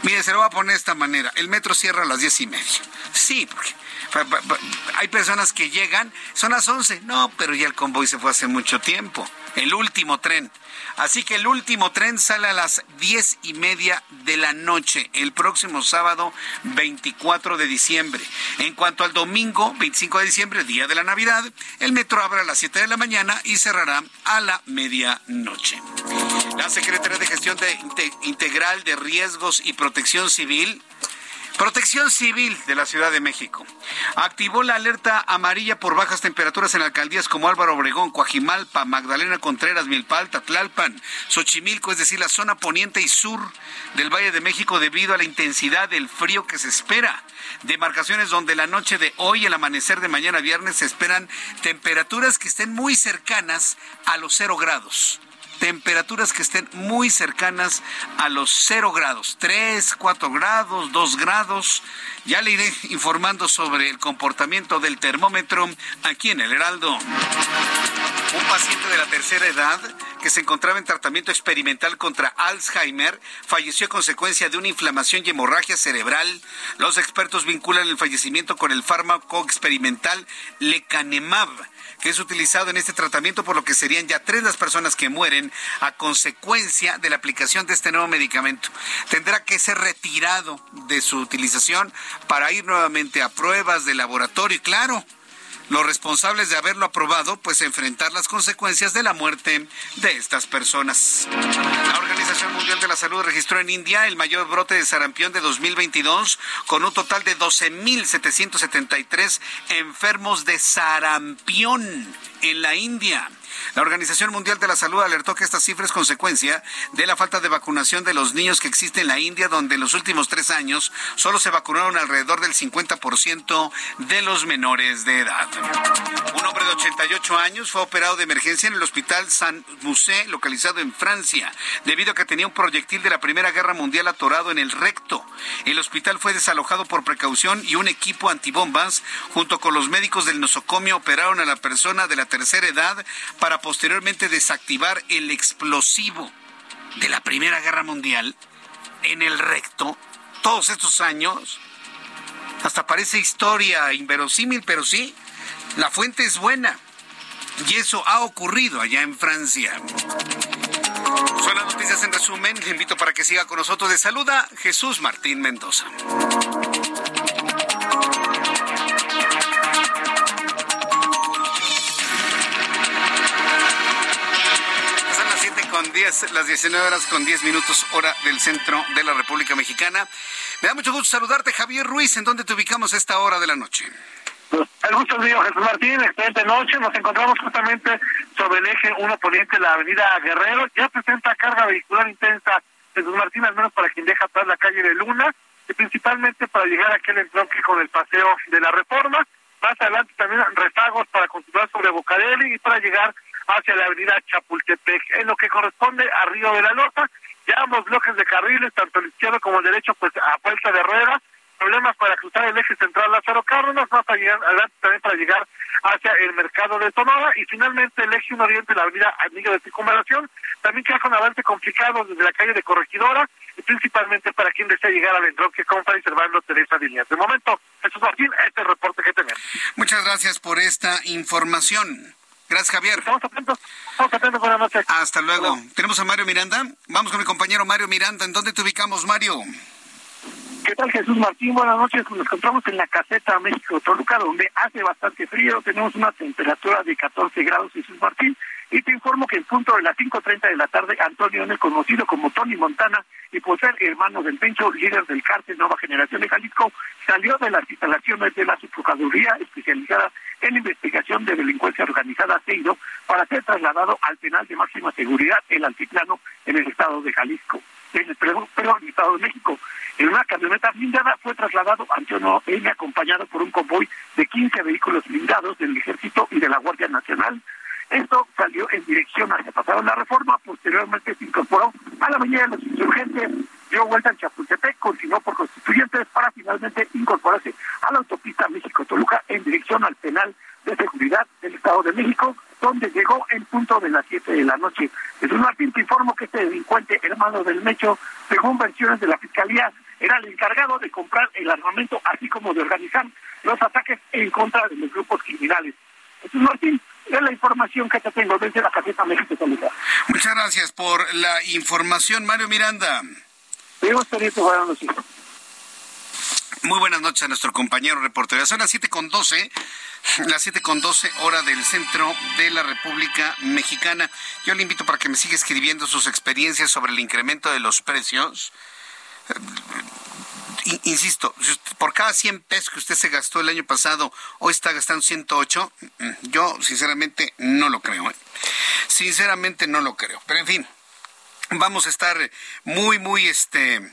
Mire, se lo voy a poner de esta manera. El metro cierra a las 10 y media. Sí, porque hay personas que llegan, son las 11, no, pero ya el convoy se fue hace mucho tiempo, el último tren. Así que el último tren sale a las diez y media de la noche, el próximo sábado 24 de diciembre. En cuanto al domingo 25 de diciembre, día de la Navidad, el metro abre a las 7 de la mañana y cerrará a la medianoche. La Secretaría de Gestión Integral de Riesgos y Protección Civil Protección Civil de la Ciudad de México activó la alerta amarilla por bajas temperaturas en alcaldías como Álvaro Obregón, Coajimalpa, Magdalena Contreras, Milpalta, Tlalpan, Xochimilco, es decir, la zona poniente y sur del Valle de México debido a la intensidad del frío que se espera. Demarcaciones donde la noche de hoy el amanecer de mañana viernes se esperan temperaturas que estén muy cercanas a los cero grados temperaturas que estén muy cercanas a los cero grados, 3, 4 grados, 2 grados. Ya le iré informando sobre el comportamiento del termómetro aquí en el Heraldo. Un paciente de la tercera edad que se encontraba en tratamiento experimental contra Alzheimer falleció a consecuencia de una inflamación y hemorragia cerebral. Los expertos vinculan el fallecimiento con el fármaco experimental lecanemab que es utilizado en este tratamiento, por lo que serían ya tres las personas que mueren a consecuencia de la aplicación de este nuevo medicamento. Tendrá que ser retirado de su utilización para ir nuevamente a pruebas de laboratorio claro, los responsables de haberlo aprobado, pues enfrentar las consecuencias de la muerte de estas personas. La Organización Mundial de la Salud registró en India el mayor brote de sarampión de 2022, con un total de 12.773 enfermos de sarampión en la India. La Organización Mundial de la Salud alertó que esta cifra es consecuencia de la falta de vacunación de los niños que existe en la India, donde en los últimos tres años solo se vacunaron alrededor del 50% de los menores de edad. Un hombre de 88 años fue operado de emergencia en el hospital San Musée, localizado en Francia, debido a que tenía un proyectil de la Primera Guerra Mundial atorado en el recto. El hospital fue desalojado por precaución y un equipo antibombas, junto con los médicos del nosocomio, operaron a la persona de la tercera edad para posteriormente desactivar el explosivo de la Primera Guerra Mundial en el recto todos estos años. Hasta parece historia inverosímil, pero sí, la fuente es buena. Y eso ha ocurrido allá en Francia. Son las noticias en resumen. Le invito para que siga con nosotros. De saluda Jesús Martín Mendoza. 10, las 19 horas con 10 minutos hora del centro de la República Mexicana. Me da mucho gusto saludarte, Javier Ruiz. ¿En dónde te ubicamos esta hora de la noche? El gusto mío, Jesús Martín. Excelente noche. Nos encontramos justamente sobre el eje 1 poniente la avenida Guerrero. Ya presenta carga vehicular intensa, Jesús Martín, al menos para quien deja atrás la calle de Luna, y principalmente para llegar a aquel entronque con el paseo de la Reforma. Más adelante también rezagos para continuar sobre Bocarelli y para llegar hacia la avenida Chapultepec. En lo que corresponde a Río de la Lota, ya ambos bloques de carriles, tanto el izquierdo como el derecho, pues a vuelta de rueda, problemas para cruzar el eje central Lázaro Cárdenas, más adelante también para llegar hacia el mercado de Sonora y finalmente el eje 1 oriente, la avenida Anillo de Circunvalación, también que un avance complicado desde la calle de Corregidora y principalmente para quien desea llegar al entronque con Fray Servando Teresa Díaz. De momento, Jesús Martín, este es el reporte que tenemos. Muchas gracias por esta información. Gracias, Javier. Estamos atentos. Estamos atentos. Buenas noches. Hasta luego. Tenemos a Mario Miranda. Vamos con mi compañero Mario Miranda. ¿En dónde te ubicamos, Mario? ¿Qué tal, Jesús Martín? Buenas noches. Nos encontramos en la caseta México-Toluca, donde hace bastante frío. Tenemos una temperatura de 14 grados, Jesús Martín. Y te informo que en punto de las 5.30 de la tarde, Antonio N., conocido como Tony Montana, y por ser hermano del Pencho, líder del cártel Nueva Generación de Jalisco, salió de las instalaciones de la subprocuraduría especializada en investigación de delincuencia organizada CEIDO para ser trasladado al penal de máxima seguridad, el Altiplano, en el estado de Jalisco. En el, perdón, el estado de México. En una camioneta blindada fue trasladado Antonio N. acompañado por un convoy de 15 vehículos blindados del Ejército y de la Guardia Nacional esto salió en dirección hacia pasado la reforma, posteriormente se incorporó a la avenida de los insurgentes, dio vuelta en Chapultepec, continuó por constituyentes para finalmente incorporarse a la autopista México-Toluca en dirección al penal de seguridad del Estado de México, donde llegó en punto de las 7 de la noche. Jesús Martín te informó que este delincuente, hermano del Mecho, según versiones de la Fiscalía, era el encargado de comprar el armamento, así como de organizar los ataques en contra de los grupos criminales. Jesús Martín, es la información que te tengo desde la caseta México Solidaria. Muchas gracias por la información, Mario Miranda. buenas noches. Muy buenas noches a nuestro compañero reportero. Son las 7 con 12, las 7 con 12 hora del centro de la República Mexicana. Yo le invito para que me siga escribiendo sus experiencias sobre el incremento de los precios insisto, por cada 100 pesos que usted se gastó el año pasado, hoy está gastando 108, mm, yo sinceramente no lo creo. ¿eh? Sinceramente no lo creo. Pero en fin, vamos a estar muy, muy, este eh,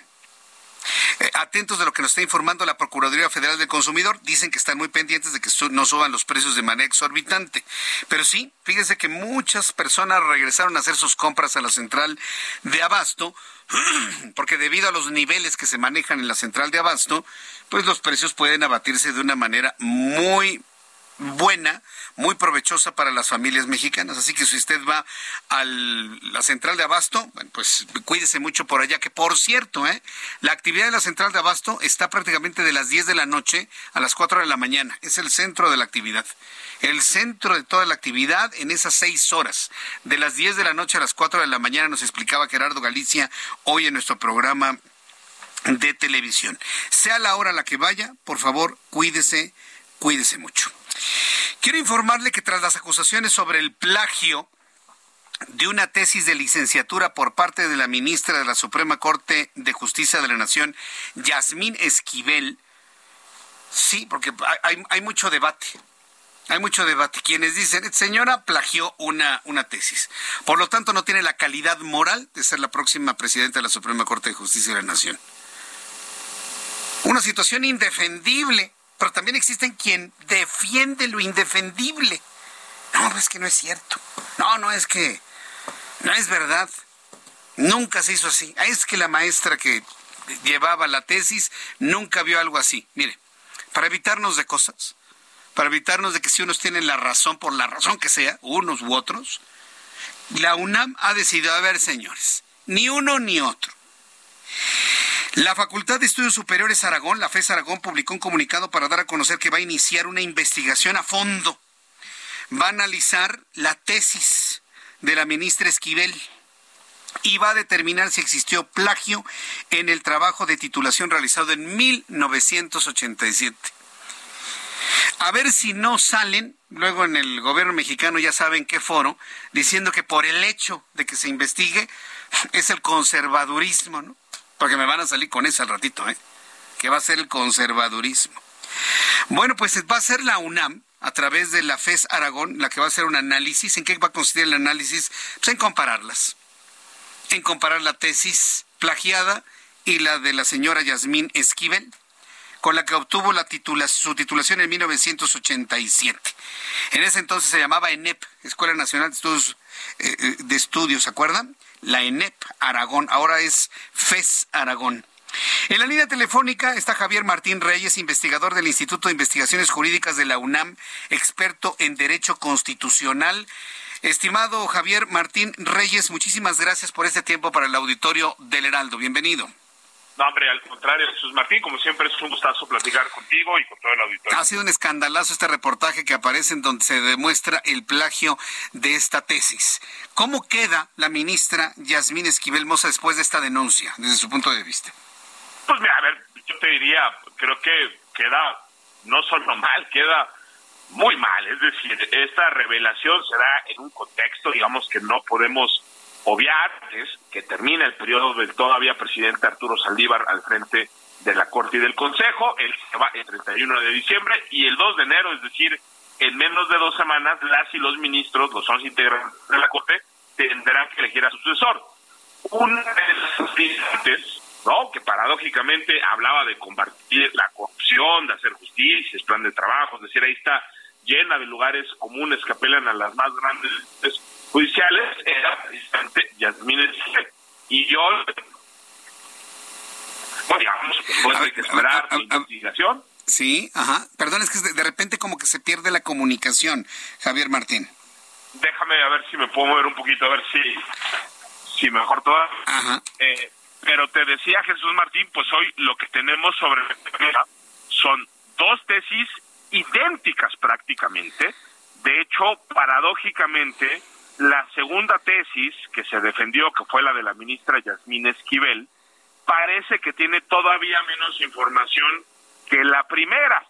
atentos de lo que nos está informando la Procuraduría Federal del Consumidor. Dicen que están muy pendientes de que no suban los precios de manera exorbitante. Pero sí, fíjense que muchas personas regresaron a hacer sus compras a la central de abasto, porque debido a los niveles que se manejan en la central de abasto, pues los precios pueden abatirse de una manera muy buena muy provechosa para las familias mexicanas. Así que si usted va a la central de Abasto, pues cuídese mucho por allá. Que por cierto, ¿eh? la actividad de la central de Abasto está prácticamente de las 10 de la noche a las 4 de la mañana. Es el centro de la actividad. El centro de toda la actividad en esas seis horas. De las 10 de la noche a las 4 de la mañana nos explicaba Gerardo Galicia hoy en nuestro programa de televisión. Sea la hora a la que vaya, por favor, cuídese, cuídese mucho. Quiero informarle que tras las acusaciones sobre el plagio de una tesis de licenciatura por parte de la ministra de la Suprema Corte de Justicia de la Nación, Yasmín Esquivel, sí, porque hay, mucho debate. Hay mucho debate. Quienes dicen, señora plagió una, una tesis. Por lo tanto, no tiene la calidad moral de ser la próxima presidenta de la Suprema Corte de Justicia de la Nación. Una situación indefendible pero también existen quien defiende lo indefendible. No, es que no es cierto. No, no es que no es verdad. Nunca se hizo así. Ah, es que la maestra que llevaba la tesis nunca vio algo así. Mire, para evitarnos de cosas, para evitarnos de que si unos tienen la razón por la razón que sea, unos u otros, la UNAM ha decidido, a ver, señores, ni uno ni otro. La Facultad de Estudios Superiores Aragón, la FES Aragón, publicó un comunicado para dar a conocer que va a iniciar una investigación a fondo. Va a analizar la tesis de la ministra Esquivel y va a determinar si existió plagio en el trabajo de titulación realizado en 1987. A ver si no salen, luego en el gobierno mexicano ya saben qué foro, diciendo que por el hecho de que se investigue es el conservadurismo, ¿no? Porque me van a salir con eso al ratito, ¿eh? que va a ser el conservadurismo. Bueno, pues va a ser la UNAM, a través de la FES Aragón, la que va a hacer un análisis. ¿En qué va a consistir el análisis? Pues en compararlas. En comparar la tesis plagiada y la de la señora Yasmín Esquivel, con la que obtuvo la su titulación en 1987. En ese entonces se llamaba ENEP, Escuela Nacional de Estudios, eh, eh, de Estudios ¿se acuerdan? La ENEP Aragón, ahora es FES Aragón. En la línea telefónica está Javier Martín Reyes, investigador del Instituto de Investigaciones Jurídicas de la UNAM, experto en Derecho Constitucional. Estimado Javier Martín Reyes, muchísimas gracias por este tiempo para el auditorio del Heraldo. Bienvenido. No, hombre, al contrario, Jesús Martín, como siempre es un gustazo platicar contigo y con todo el auditorio. Ha sido un escandalazo este reportaje que aparece en donde se demuestra el plagio de esta tesis. ¿Cómo queda la ministra Yasmín Esquivel Moza después de esta denuncia, desde su punto de vista? Pues mira, a ver, yo te diría, creo que queda no solo mal, queda muy mal. Es decir, esta revelación se da en un contexto, digamos, que no podemos obviar es que termina el periodo del todavía presidente Arturo Saldívar al frente de la Corte y del Consejo, él se va el 31 de diciembre y el 2 de enero, es decir, en menos de dos semanas, las y los ministros, los 11 integrantes de la Corte, tendrán que elegir a su sucesor. Una de las dirigentes, ¿no? que paradójicamente hablaba de combatir la corrupción, de hacer justicia, plan de trabajo, es decir, ahí está llena de lugares comunes que apelan a las más grandes judiciales era precisamente Yasmín Y yo, bueno, digamos, pues hay que esperar la investigación. Sí, ajá. Perdón, es que de repente como que se pierde la comunicación, Javier Martín. Déjame a ver si me puedo mover un poquito, a ver si, si mejor toda. Ajá. Eh, pero te decía Jesús Martín, pues hoy lo que tenemos sobre la son dos tesis idénticas prácticamente. De hecho, paradójicamente, la segunda tesis que se defendió, que fue la de la ministra Yasmín Esquivel, parece que tiene todavía menos información que la primera.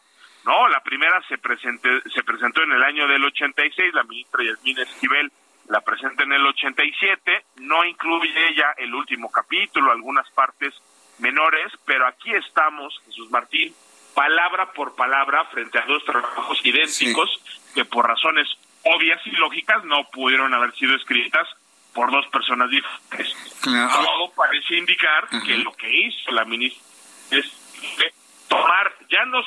No, la primera se, se presentó en el año del 86, la ministra Yasmín Esquivel la presenta en el 87, no incluye ella el último capítulo, algunas partes menores, pero aquí estamos, Jesús Martín, palabra por palabra frente a dos trabajos idénticos que por razones obvias y lógicas no pudieron haber sido escritas por dos personas diferentes. Todo parece indicar que lo que hizo la ministra es tomar ya no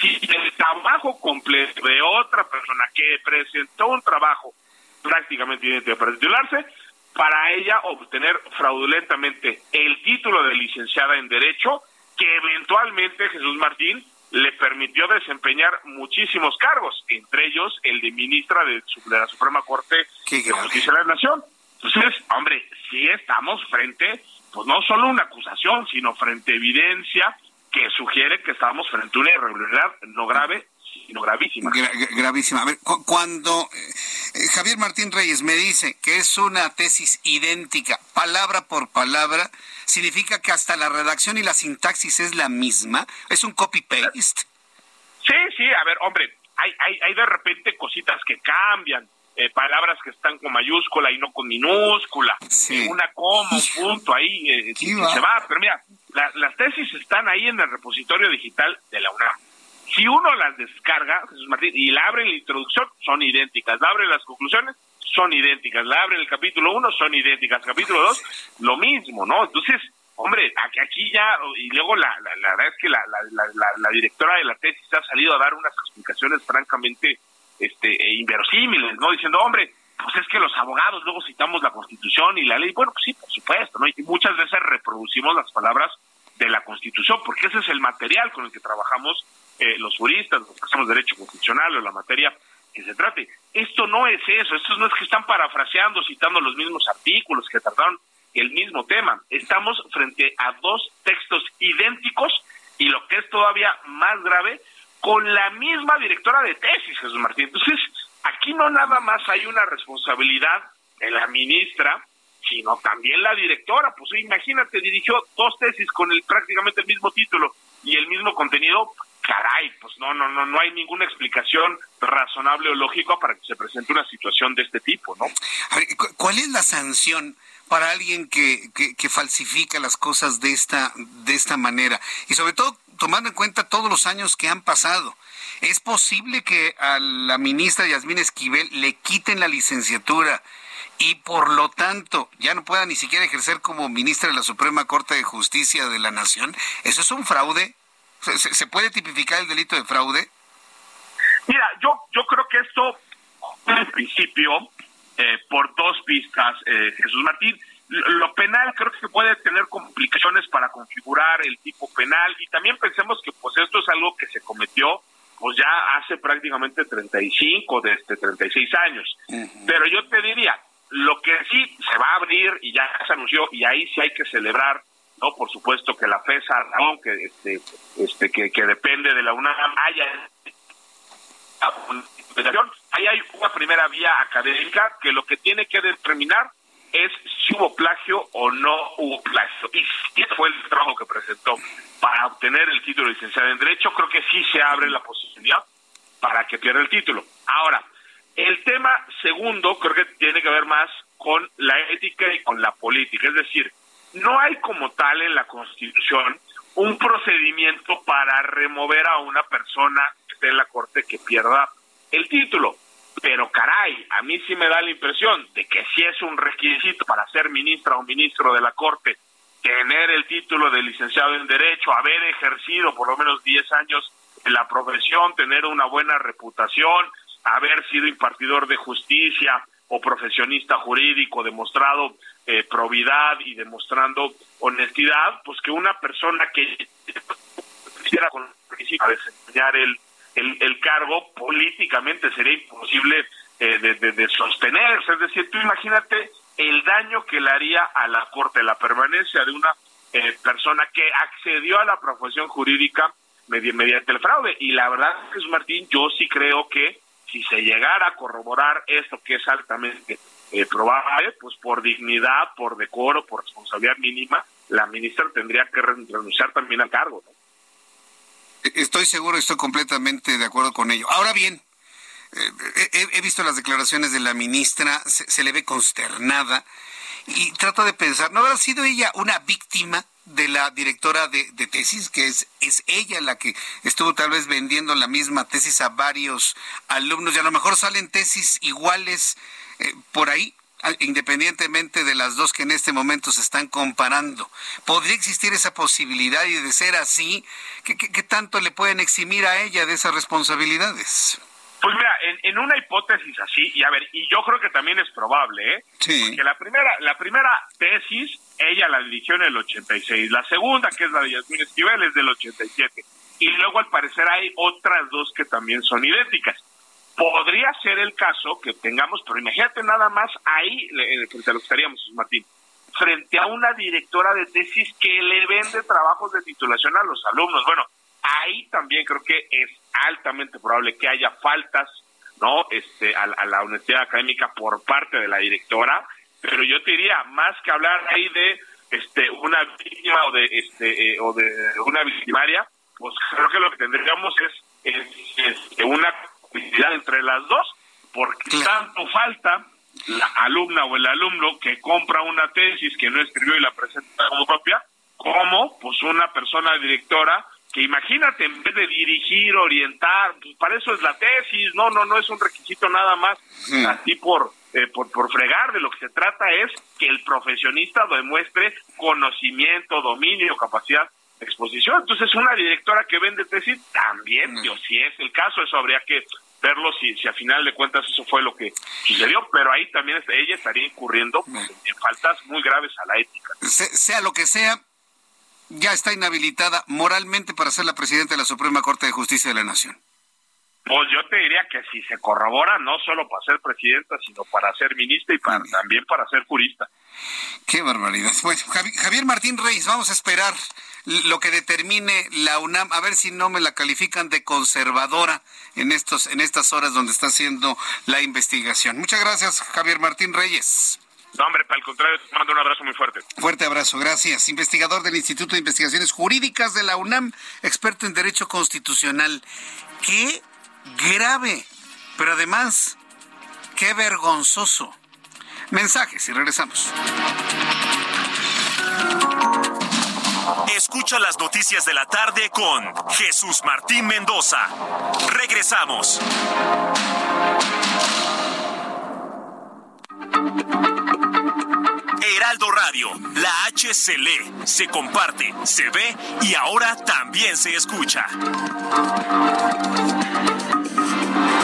si el trabajo completo de otra persona que presentó un trabajo prácticamente idéntico para titularse, para ella obtener fraudulentamente el título de licenciada en Derecho, que eventualmente Jesús Martín le permitió desempeñar muchísimos cargos, entre ellos el de ministra de, la Suprema Corte de Justicia de la Nación. Entonces, hombre, si estamos frente, pues no solo una acusación, sino frente a evidencia que sugiere que estamos frente a una irregularidad no grave, sino gravísima. gravísima. A ver, cuando eh, Javier Martín Reyes me dice que es una tesis idéntica, palabra por palabra, significa que hasta la redacción y la sintaxis es la misma, es un copy-paste. Sí, sí, a ver, hombre, hay, hay, hay de repente cositas que cambian, eh, palabras que están con mayúscula y no con minúscula, sí. una coma, un punto ahí, eh, se va, pero mira, las tesis están ahí en el repositorio digital de la UNAM. Si uno las descarga, Jesús Martín, y la abre en la introducción, son idénticas. La abre las conclusiones, son idénticas. La abre el capítulo 1, son idénticas. Capítulo 2, lo mismo, ¿no? Entonces, hombre, aquí ya, y luego la, la, verdad es que la, la, directora de la tesis ha salido a dar unas explicaciones francamente este, e inverosímiles, ¿no? Diciendo, hombre, pues es que los abogados luego citamos la Constitución y la ley. Bueno, pues sí, por supuesto, ¿no? Y muchas veces reproducimos las palabras de la Constitución, porque ese es el material con el que trabajamos eh, los juristas, los que hacemos derecho constitucional o la materia que se trate. Esto no es eso, esto no es que están parafraseando, citando los mismos artículos que trataron el mismo tema. Estamos frente a dos textos idénticos y lo que es todavía más grave, con la misma directora de tesis, Jesús Martín. Entonces, aquí no nada más hay una responsabilidad de la ministra, sino también la directora. Pues imagínate, dirigió dos tesis con el prácticamente el mismo título y el mismo contenido. Caray, pues no, no, no, no hay ninguna explicación razonable o lógica para que se presente una situación de este tipo, ¿no? ¿Cuál es la sanción? para alguien que, que, que, falsifica las cosas de esta, de esta manera. Y sobre todo tomando en cuenta todos los años que han pasado. ¿Es posible que a la ministra Yasmín Esquivel le quiten la licenciatura y por lo tanto ya no pueda ni siquiera ejercer como ministra de la Suprema Corte de Justicia de la Nación? ¿Eso es un fraude? ¿Se, puede tipificar el delito de fraude? Mira, yo, yo creo que esto, en principio, eh, por dos pistas, eh, Jesús Martín, lo penal creo que puede tener complicaciones para configurar el tipo penal y también pensemos que pues esto es algo que se cometió pues ya hace prácticamente 35 de este 36 años. Pero yo te diría, lo que sí se va a abrir y ya se anunció y ahí sí hay que celebrar, no, por supuesto que la FESA, que este este que, que depende de la UNAM haya ahí hay una primera vía académica que lo que tiene que determinar es si hubo plagio o no hubo plagio. Y si fue el trabajo que presentó para obtener el título de licenciado en Derecho, creo que sí se abre la posibilidad para que pierda el título. Ahora, el tema segundo creo que tiene que ver más con la ética y con la política. Es decir, no hay como tal en la Constitución un procedimiento para remover a una persona que esté en la Corte que pierda el título. Pero caray, a mí sí me da la impresión de que si es un requisito para ser ministra o ministro de la Corte, tener el título de licenciado en Derecho, haber ejercido por lo menos 10 años en la profesión, tener una buena reputación, haber sido impartidor de justicia o profesionista jurídico, demostrado eh, probidad y demostrando honestidad, pues que una persona que quisiera con desempeñar el el, el cargo políticamente sería imposible eh, de, de, sostenerse. Es decir, tú imagínate el daño que le haría a la Corte la permanencia de una eh, persona que accedió a la profesión jurídica mediante el fraude. Y la verdad, Jesús Martín, yo sí creo que si se llegara a corroborar esto que es altamente eh, probable, pues por dignidad, por decoro, por responsabilidad mínima, la ministra tendría que renunciar también al cargo. ¿no? Estoy seguro, estoy completamente de acuerdo con ello. Ahora bien, eh, he, visto las declaraciones de la ministra, se, le ve consternada Y trato de pensar, ¿no habrá sido ella una víctima de la directora de, tesis, que es, es ella la que estuvo tal vez vendiendo la misma tesis a varios alumnos y a lo mejor salen tesis iguales eh, por ahí, independientemente de las dos que en este momento se están comparando. ¿Podría existir esa posibilidad y de ser así, ¿qué, qué tanto le pueden eximir a ella de esas responsabilidades? Pues mira, en, una hipótesis así, y a ver, y yo creo que también es probable, ¿eh? Sí. Porque la primera, la primera tesis, ella la dirigió en el 86. La segunda, que es la de Yasmín Esquivel, es del 87. Y luego, al parecer, hay otras dos que también son idénticas. Podría ser el caso que tengamos, pero imagínate nada más ahí, frente a lo que estaríamos, Martín, frente a una directora de tesis que le vende trabajos de titulación a los alumnos. Bueno, ahí también creo que es altamente probable que haya faltas no este a, la honestidad académica por parte de la directora pero yo te diría más que hablar ahí de este una víctima o de este eh, o de una victimaria pues creo que lo que tendríamos es, este, una complicidad entre las dos porque tanto falta la alumna o el alumno que compra una tesis que no escribió y la presenta como propia como pues una persona directora que imagínate, en vez de dirigir, orientar, pues para eso es la tesis, no, no, no es un requisito nada más así por, eh, por, por fregar, de lo que se trata es que el profesionista demuestre conocimiento, dominio, capacidad de exposición. Entonces, una directora que vende tesis también, yo, si es el caso, eso habría que verlo si, si a final de cuentas eso fue lo que sucedió, pero ahí también ella estaría incurriendo en faltas muy graves a la ética. sea lo que sea, ya está inhabilitada moralmente para ser la presidenta de la Suprema Corte de Justicia de la Nación? Pues yo te diría que si se corrobora, no solo para ser presidenta, sino para ser ministra y también para ser jurista. Qué barbaridad. Bueno, Javier Martín Reyes, vamos a esperar lo que determine la UNAM, a ver si no me la califican de conservadora en estos en estas horas donde está haciendo la investigación. Muchas gracias, Javier Martín Reyes. No, hombre, para el contrario, te mando un abrazo muy fuerte. Fuerte abrazo, gracias. Investigador del Instituto de Investigaciones Jurídicas de la UNAM, experto en Derecho Constitucional. Qué grave, pero además, qué vergonzoso. Mensajes y regresamos. Escucha las noticias de la tarde con Jesús Martín Mendoza. Regresamos. Heraldo Radio, la H se lee, se comparte, se ve y ahora también se escucha.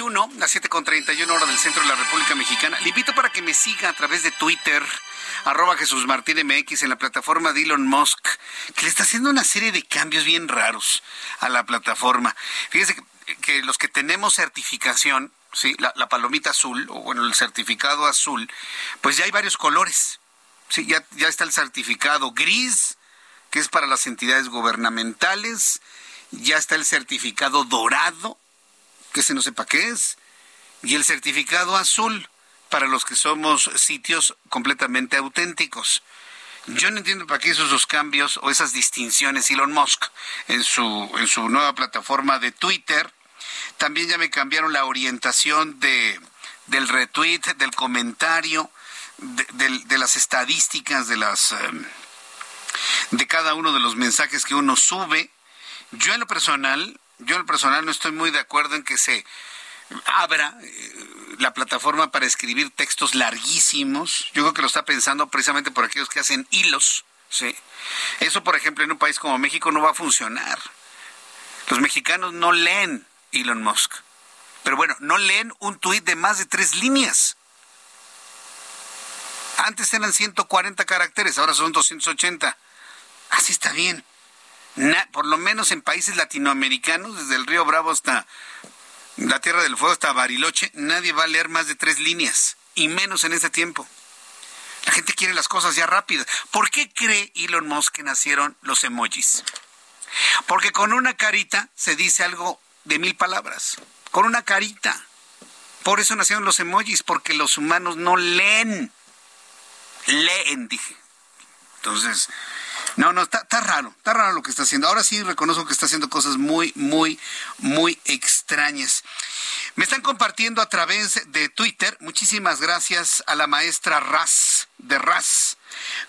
31, las 7 con 31 hora del centro de la República Mexicana. Le invito para que me siga a través de Twitter, arroba Jesús Martín MX en la plataforma de Elon Musk, que le está haciendo una serie de cambios bien raros a la plataforma. Fíjese que, los que tenemos certificación, la, palomita azul, o bueno, el certificado azul, pues ya hay varios colores. Sí, ya está el certificado gris, que es para las entidades gubernamentales, ya está el certificado dorado, que se no sepa qué es, y el certificado azul para los que somos sitios completamente auténticos. Yo no entiendo para qué hizo esos cambios o esas distinciones Elon Musk en su, en su nueva plataforma de Twitter. También ya me cambiaron la orientación de, del retweet, del comentario, de, las estadísticas de las em, de cada uno de los mensajes que uno sube Yo en lo personal, yo en personal no estoy muy de acuerdo en que se abra eh, la plataforma para escribir textos larguísimos. Yo creo que lo está pensando precisamente por aquellos que hacen hilos. ¿sí? Eso, por ejemplo, en un país como México no va a funcionar. Los mexicanos no leen Elon Musk. Pero bueno, no leen un tuit de más de tres líneas. Antes eran 140 caracteres, ahora son 280. Así está bien. Por lo menos en países latinoamericanos, desde el río Bravo hasta la Tierra del Fuego hasta Bariloche, nadie va a leer más de tres líneas, y menos en este tiempo. La gente quiere las cosas ya rápidas. ¿Por qué cree Elon Musk que nacieron los emojis? Porque con una carita se dice algo de mil palabras. Con una carita. Por eso nacieron los emojis, porque los humanos no leen. Leen, dije. Entonces, no, no, está, está, raro, está raro lo que está haciendo. Ahora sí reconozco que está haciendo cosas muy, muy, muy extrañas. Me están compartiendo a través de Twitter. Muchísimas gracias a la maestra Raz de Raz.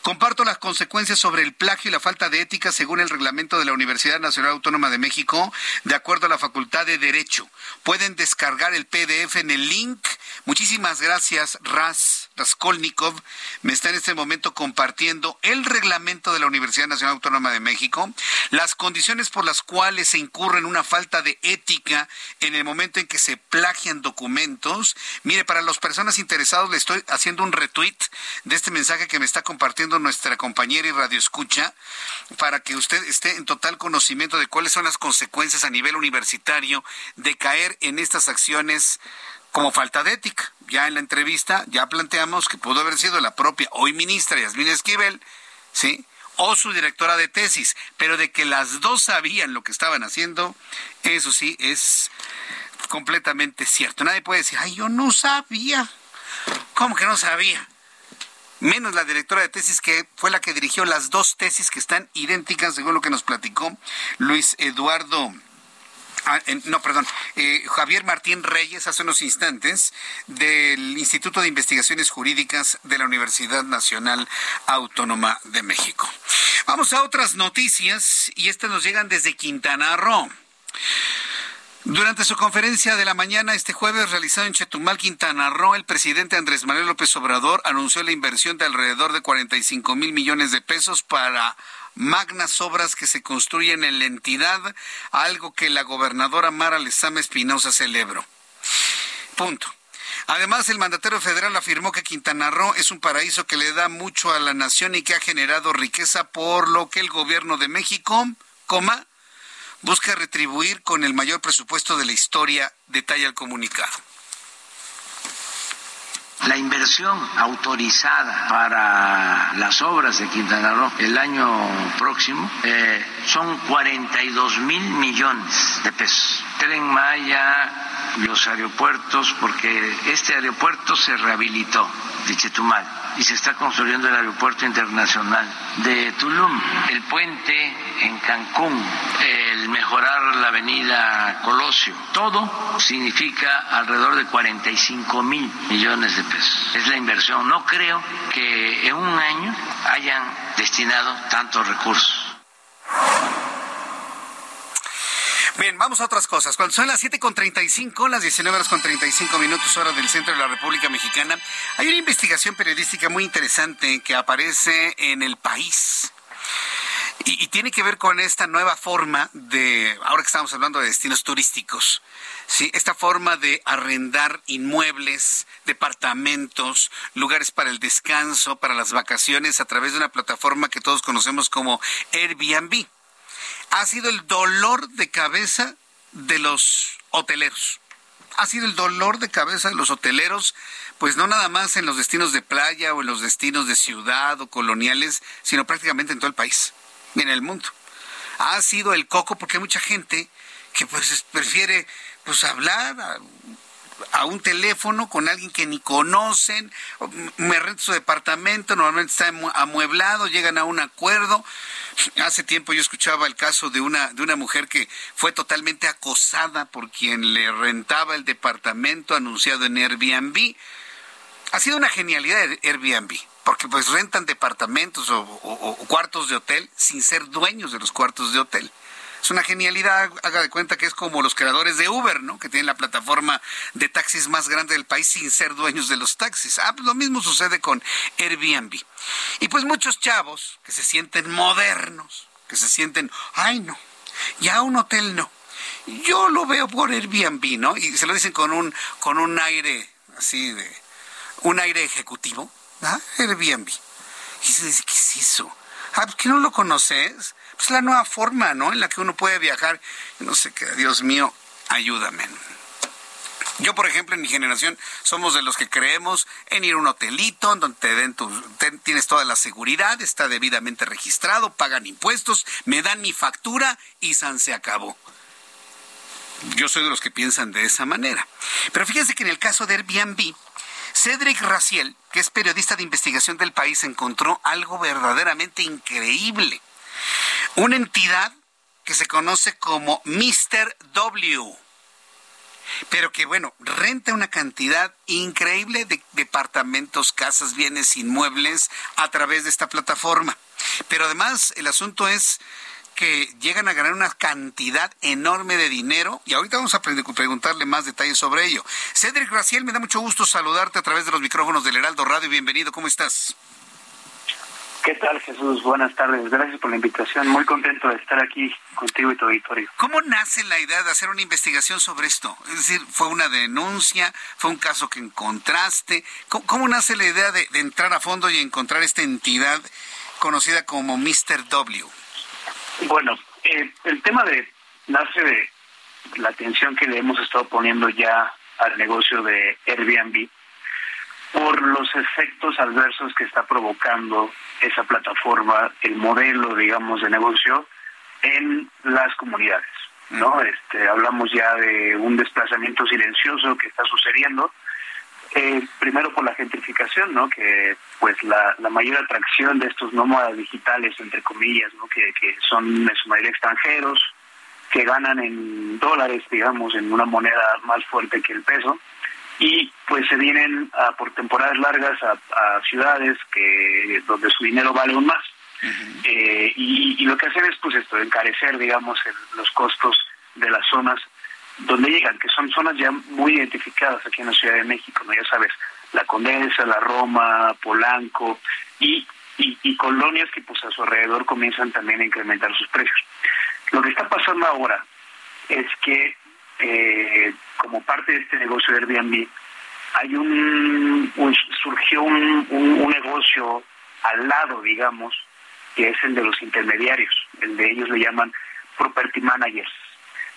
Comparto las consecuencias sobre el plagio y la falta de ética según el reglamento de la Universidad Nacional Autónoma de México, de acuerdo a la Facultad de Derecho. Pueden descargar el PDF en el link. Muchísimas gracias, Raz Raskolnikov. Me está en este momento compartiendo el reglamento de la Universidad Nacional Autónoma de México, las condiciones por las cuales se incurre en una falta de ética en el momento en que se plagian documentos. Mire, para las personas interesadas le estoy haciendo un retweet de este mensaje que me está compartiendo nuestra compañera y radio escucha para que usted esté en total conocimiento de cuáles son las consecuencias a nivel universitario de caer en estas acciones como falta de ética. Ya en la entrevista ya planteamos que pudo haber sido la propia hoy ministra Yasmín Esquivel, ¿sí? o su directora de tesis, pero de que las dos sabían lo que estaban haciendo, eso sí es completamente cierto. Nadie puede decir, ay, yo no sabía. ¿Cómo que no sabía? menos la directora de tesis que fue la que dirigió las dos tesis que están idénticas según lo que nos platicó Luis Eduardo. Ah, no, perdón, eh, Javier Martín Reyes hace unos instantes del Instituto de Investigaciones Jurídicas de la Universidad Nacional Autónoma de México. Vamos a otras noticias y estas nos llegan desde Quintana Roo. Durante su conferencia de la mañana este jueves realizada en Chetumal, Quintana Roo, el presidente Andrés Manuel López Obrador anunció la inversión de alrededor de 45 mil millones de pesos para magnas obras que se construyen en la entidad, algo que la gobernadora Mara Lezama Espinosa celebró. Punto. Además, el mandatario federal afirmó que Quintana Roo es un paraíso que le da mucho a la nación y que ha generado riqueza, por lo que el gobierno de México, busca retribuir con el mayor presupuesto de la historia, detalla el comunicado. La inversión autorizada para las obras de Quintana Roo el año próximo eh, son 42 mil millones de pesos. Tren Maya, los aeropuertos, porque este aeropuerto se rehabilitó de Chetumal y se está construyendo el aeropuerto internacional de Tulum, el puente en Cancún, el mejorar la avenida Colosio. Todo significa alrededor de 45 mil millones de pesos. Es la inversión. No creo que en un año hayan destinado tantos recursos. Bien, vamos a otras cosas. Cuando son las 7.35, las 19 horas con 35 minutos hora del centro de la República Mexicana, hay una investigación periodística muy interesante que aparece en el país. Y, y, tiene que ver con esta nueva forma de, ahora que estamos hablando de destinos turísticos, ¿sí? esta forma de arrendar inmuebles, departamentos, lugares para el descanso, para las vacaciones a través de una plataforma que todos conocemos como Airbnb ha sido el dolor de cabeza de los hoteleros. Ha sido el dolor de cabeza de los hoteleros, pues no nada más en los destinos de playa o en los destinos de ciudad o coloniales, sino prácticamente en todo el país, en el mundo. Ha sido el coco porque hay mucha gente que pues prefiere pues hablar, a un teléfono con alguien que ni conocen, me rento su departamento, normalmente está amueblado, llegan a un acuerdo. Hace tiempo yo escuchaba el caso de una, de una mujer que fue totalmente acosada por quien le rentaba el departamento anunciado en Airbnb. Ha sido una genialidad Airbnb, porque pues rentan departamentos o, o cuartos de hotel sin ser dueños de los cuartos de hotel. Es una genialidad, haga de cuenta que es como los creadores de Uber, ¿no? Que tienen la plataforma de taxis más grande del país sin ser dueños de los taxis. Ah, pues lo mismo sucede con Airbnb. Y pues muchos chavos que se sienten modernos, que se sienten, ay no, ya un hotel no. Yo lo veo por Airbnb, ¿no? Y se lo dicen con un, con un aire así de, un aire ejecutivo, ¿ah? Airbnb. Y se dice, ¿qué es eso? Ah, pues que no lo conoces. Pues la nueva forma, ¿no? En la que uno puede viajar. No sé qué, Dios mío, ayúdame. Yo, por ejemplo, en mi generación somos de los que creemos en ir a un hotelito donde te den tu, tienes toda la seguridad, está debidamente registrado, pagan impuestos, me dan mi factura y San se acabó. Yo soy de los que piensan de esa manera. Pero fíjense que en el caso de Airbnb, Cedric Raciel, que es periodista de investigación del país, encontró algo verdaderamente increíble. Una entidad que se conoce como Mr. W pero que bueno, renta una cantidad increíble de departamentos, casas, bienes, inmuebles a través de esta plataforma. Pero además el asunto es que llegan a ganar una cantidad enorme de dinero y ahorita vamos a preguntarle más detalles sobre ello. Cedric Graciel, me da mucho gusto saludarte a través de los micrófonos del Heraldo Radio. Bienvenido, ¿cómo estás? ¿Qué tal, Jesús? Buenas tardes. Gracias por la invitación. Muy contento de estar aquí contigo y tu auditorio. ¿Cómo nace la idea de hacer una investigación sobre esto? Es decir, ¿fue una denuncia? ¿Fue un caso que encontraste? ¿Cómo, nace la idea de, entrar a fondo y encontrar esta entidad conocida como Mr. W? Bueno, eh, el tema de nace de la atención que le hemos estado poniendo ya al negocio de Airbnb por los efectos adversos que está provocando esa plataforma, el modelo, digamos, de negocio en las comunidades. ¿no? Este, hablamos ya de un desplazamiento silencioso que está sucediendo, eh, primero por la gentrificación, ¿no? que pues la, la mayor atracción de estos nómadas digitales, entre comillas, ¿no? que, que son en su mayoría extranjeros, que ganan en dólares, digamos, en una moneda más fuerte que el peso, y pues se vienen a, por temporadas largas a, ciudades que donde su dinero vale aún más. Eh, y, lo que hacen es pues esto, encarecer, digamos, los costos de las zonas donde llegan, que son zonas ya muy identificadas aquí en la Ciudad de México, ¿no? Ya sabes, la Condesa, la Roma, Polanco, y, y, colonias que pues a su alrededor comienzan también a incrementar sus precios. Lo que está pasando ahora es que eh, como parte de este negocio de Airbnb, hay un, surgió un, negocio al lado, digamos, que es el de los intermediarios, el de ellos le llaman property managers,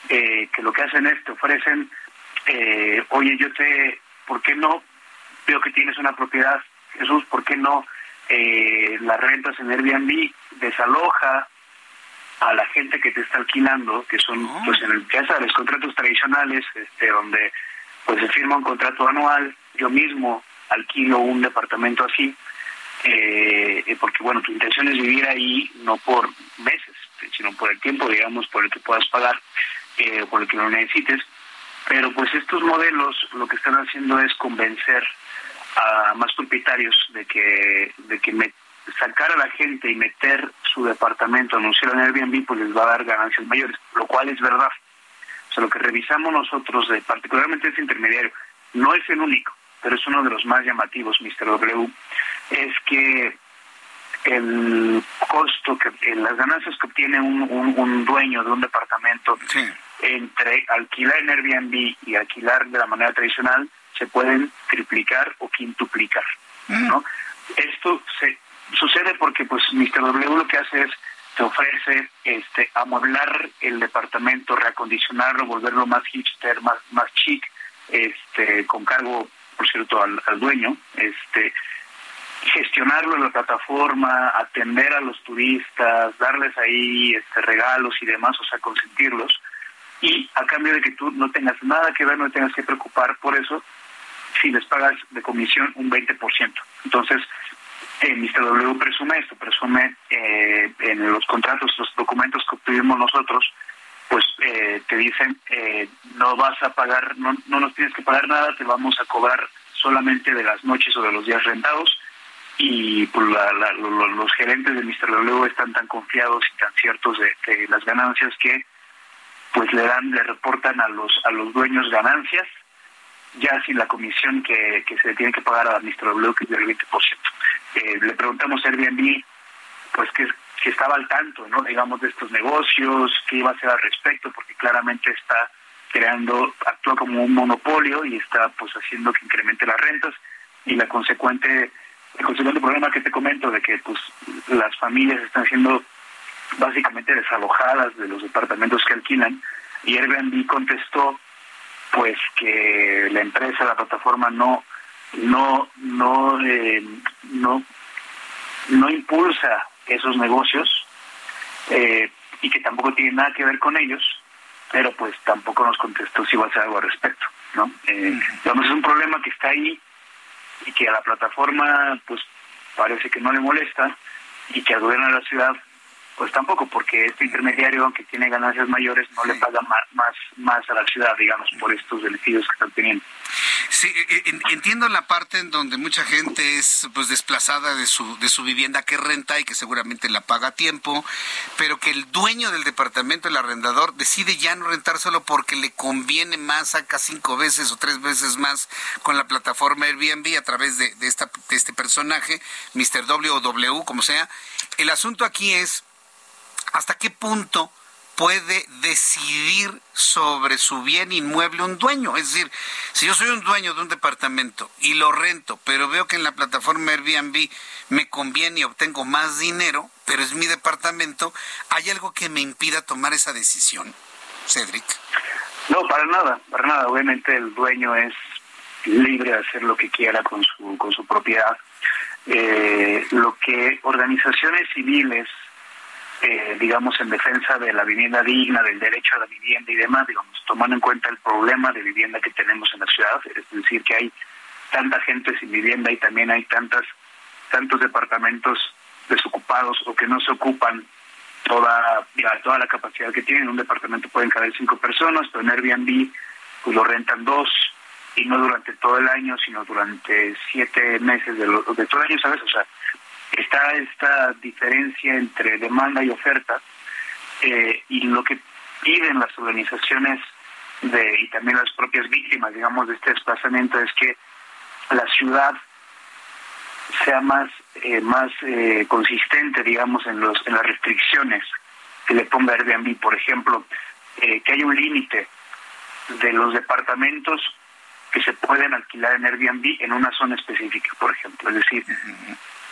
eh, que lo que hacen es te ofrecen, eh, oye, yo te, ¿por qué no? Veo que tienes una propiedad, Jesús, ¿por qué no eh, las rentas en Airbnb desaloja a la gente que te está alquilando, que son, ah. pues en el, ya sabes, contratos tradicionales, este, donde pues se firma un contrato anual, yo mismo alquilo un departamento así, eh, eh, porque bueno, tu intención es vivir ahí no por meses, sino por el tiempo, digamos, por el que puedas pagar, eh, por el que lo necesites, pero pues estos modelos lo que están haciendo es convencer a más propietarios de que, de que me sacar a la gente y meter su departamento, anunciar en Airbnb, pues les va a dar ganancias mayores, lo cual es verdad. O sea, lo que revisamos nosotros, de, particularmente ese intermediario, no es el único, pero es uno de los más llamativos, Mr. W, es que el costo, que las ganancias que obtiene un, dueño de un departamento entre alquilar en Airbnb y alquilar de la manera tradicional se pueden triplicar o quintuplicar. ¿no? Mm. Esto se, sucede porque pues Mr. W lo que hace es te ofrece este amueblar el departamento, reacondicionarlo, volverlo más hipster, más más chic, este con cargo por cierto al, dueño, este gestionarlo en la plataforma, atender a los turistas, darles ahí este regalos y demás, o sea, consentirlos y a cambio de que tú no tengas nada que ver, no tengas que preocupar por eso, si les pagas de comisión un 20%. Entonces, eh, Mr. W presume esto, presume eh, en los contratos, los documentos que obtuvimos nosotros, pues eh, te dicen, eh, no vas a pagar, no, no nos tienes que pagar nada, te vamos a cobrar solamente de las noches o de los días rentados y pues, los gerentes de Mr. W están tan confiados y tan ciertos de, las ganancias que pues le dan, le reportan a los a los dueños ganancias, ya sin la comisión que, que se tiene que pagar a Mr. W, que es del 20%. Eh, le preguntamos a Airbnb, pues que, que estaba al tanto, ¿no? Digamos, de estos negocios, qué iba a hacer al respecto, porque claramente está creando, actúa como un monopolio y está pues haciendo que incremente las rentas y la consecuente el consecuente problema que te comento de que pues las familias están siendo básicamente desalojadas de los departamentos que alquilan y Airbnb contestó pues que la empresa la plataforma no no no eh, no no impulsa esos negocios eh, y que tampoco tiene nada que ver con ellos pero pues tampoco nos contestó si va a hacer algo al respecto no eh, es un problema que está ahí y que a la plataforma pues parece que no le molesta y que al gobierno de la ciudad pues tampoco, porque este intermediario, aunque tiene ganancias mayores, no le paga más, más, más a la ciudad, digamos, por estos beneficios que están teniendo. Sí, e, e, entiendo la parte en donde mucha gente es pues desplazada de su de su vivienda que renta y que seguramente la paga a tiempo, pero que el dueño del departamento, el arrendador, decide ya no rentar solo porque le conviene más, saca cinco veces o tres veces más con la plataforma Airbnb a través de, de, esta, de este personaje, Mr. W o W, como sea. El asunto aquí es hasta qué punto puede decidir sobre su bien inmueble un dueño. Es decir, si yo soy un dueño de un departamento y lo rento, pero veo que en la plataforma Airbnb me conviene y obtengo más dinero, pero es mi departamento, ¿hay algo que me impida tomar esa decisión, Cedric? No, para nada, para nada. Obviamente el dueño es libre de hacer lo que quiera con su, con su propiedad. Eh, lo que organizaciones civiles eh, digamos, en defensa de la vivienda digna, del derecho a la vivienda y demás, digamos, tomando en cuenta el problema de vivienda que tenemos en la ciudad, es decir, que hay tanta gente sin vivienda y también hay tantas tantos departamentos desocupados o que no se ocupan toda toda la capacidad que tienen. En un departamento pueden caber cinco personas, pero en Airbnb pues lo rentan dos y no durante todo el año, sino durante siete meses de, de todo el año, ¿sabes? O sea, está esta diferencia entre demanda y oferta eh, y lo que piden las organizaciones de, y también las propias víctimas, digamos, de este desplazamiento es que la ciudad sea más eh, más eh, consistente, digamos, en los en las restricciones que le ponga Airbnb, por ejemplo, que haya un límite de los departamentos que se pueden alquilar en Airbnb en una zona específica, por ejemplo, es decir,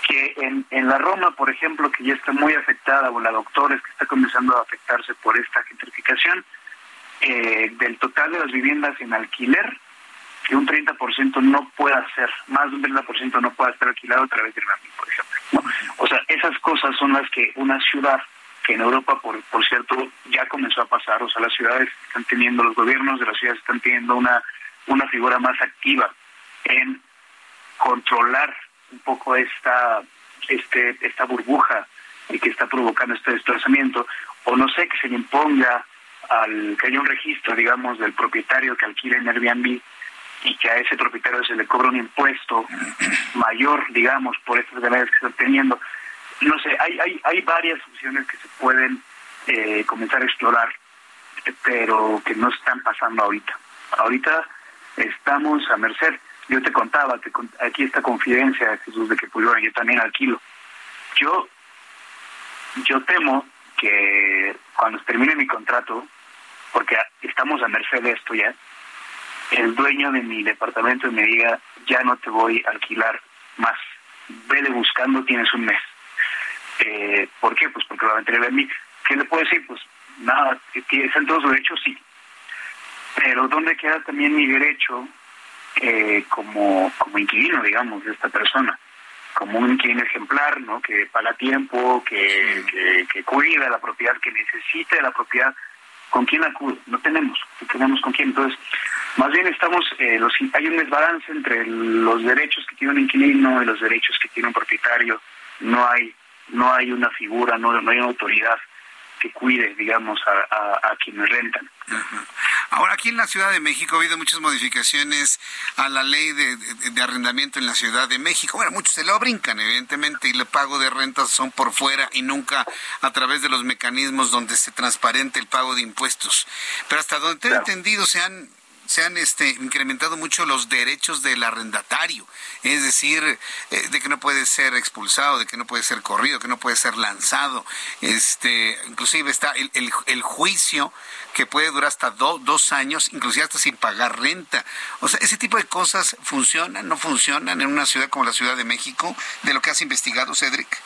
que en, en la Roma, por ejemplo, que ya está muy afectada, o la Doctores, que está comenzando a afectarse por esta gentrificación, eh, del total de las viviendas en alquiler, que un 30% no pueda ser, más de un 30% no pueda estar alquilado a través de Airbnb, por ejemplo. O sea, esas cosas son las que una ciudad, que en Europa, por, por cierto, ya comenzó a pasar, o sea, las ciudades están teniendo, los gobiernos de las ciudades están teniendo una, una figura más activa en controlar un poco esta, este, esta burbuja que está provocando este desplazamiento, o no sé, que se le imponga al que haya un registro, digamos, del propietario que alquila en Airbnb y que a ese propietario se le cobra un impuesto mayor, digamos, por estas ganancias que está teniendo. No sé, hay, hay, hay varias opciones que se pueden eh, comenzar a explorar, pero que no están pasando ahorita. Ahorita estamos a merced yo te contaba, te, aquí esta confidencia, Jesús, de que bueno, yo también alquilo. Yo, yo temo que cuando termine mi contrato, porque estamos a merced de esto ya, el dueño de mi departamento me diga, ya no te voy a alquilar más, vele buscando, tienes un mes. Eh, ¿Por qué? Pues porque lo va a tener a mí. ¿Qué le puedo decir? Pues nada, en todos los derechos, sí. Pero ¿dónde queda también mi derecho eh, como, como inquilino, digamos, de esta persona, como un inquilino ejemplar, ¿no? Que paga tiempo, que, que, cuida la propiedad, que necesita la propiedad. ¿Con quién acude? No tenemos, no tenemos con quién. Entonces, más bien estamos, eh, los, hay un desbalance entre los derechos que tiene un inquilino y los derechos que tiene un propietario. No hay, no hay una figura, no, no hay una autoridad que cuide, digamos, a, a, quienes rentan. Ahora, aquí en la Ciudad de México ha habido muchas modificaciones a la ley de, arrendamiento en la Ciudad de México. Bueno, muchos se lo brincan, evidentemente, y el pago de rentas son por fuera y nunca a través de los mecanismos donde se transparente el pago de impuestos. Pero hasta donde tengo entendido, se han se han este, incrementado mucho los derechos del arrendatario, es decir, eh, de que no puede ser expulsado, de que no puede ser corrido, que no puede ser lanzado, este, inclusive está el, el, juicio que puede durar hasta dos años, inclusive hasta sin pagar renta. O sea, ese tipo de cosas funcionan, no funcionan en una ciudad como la Ciudad de México, de lo que has investigado, Cedric.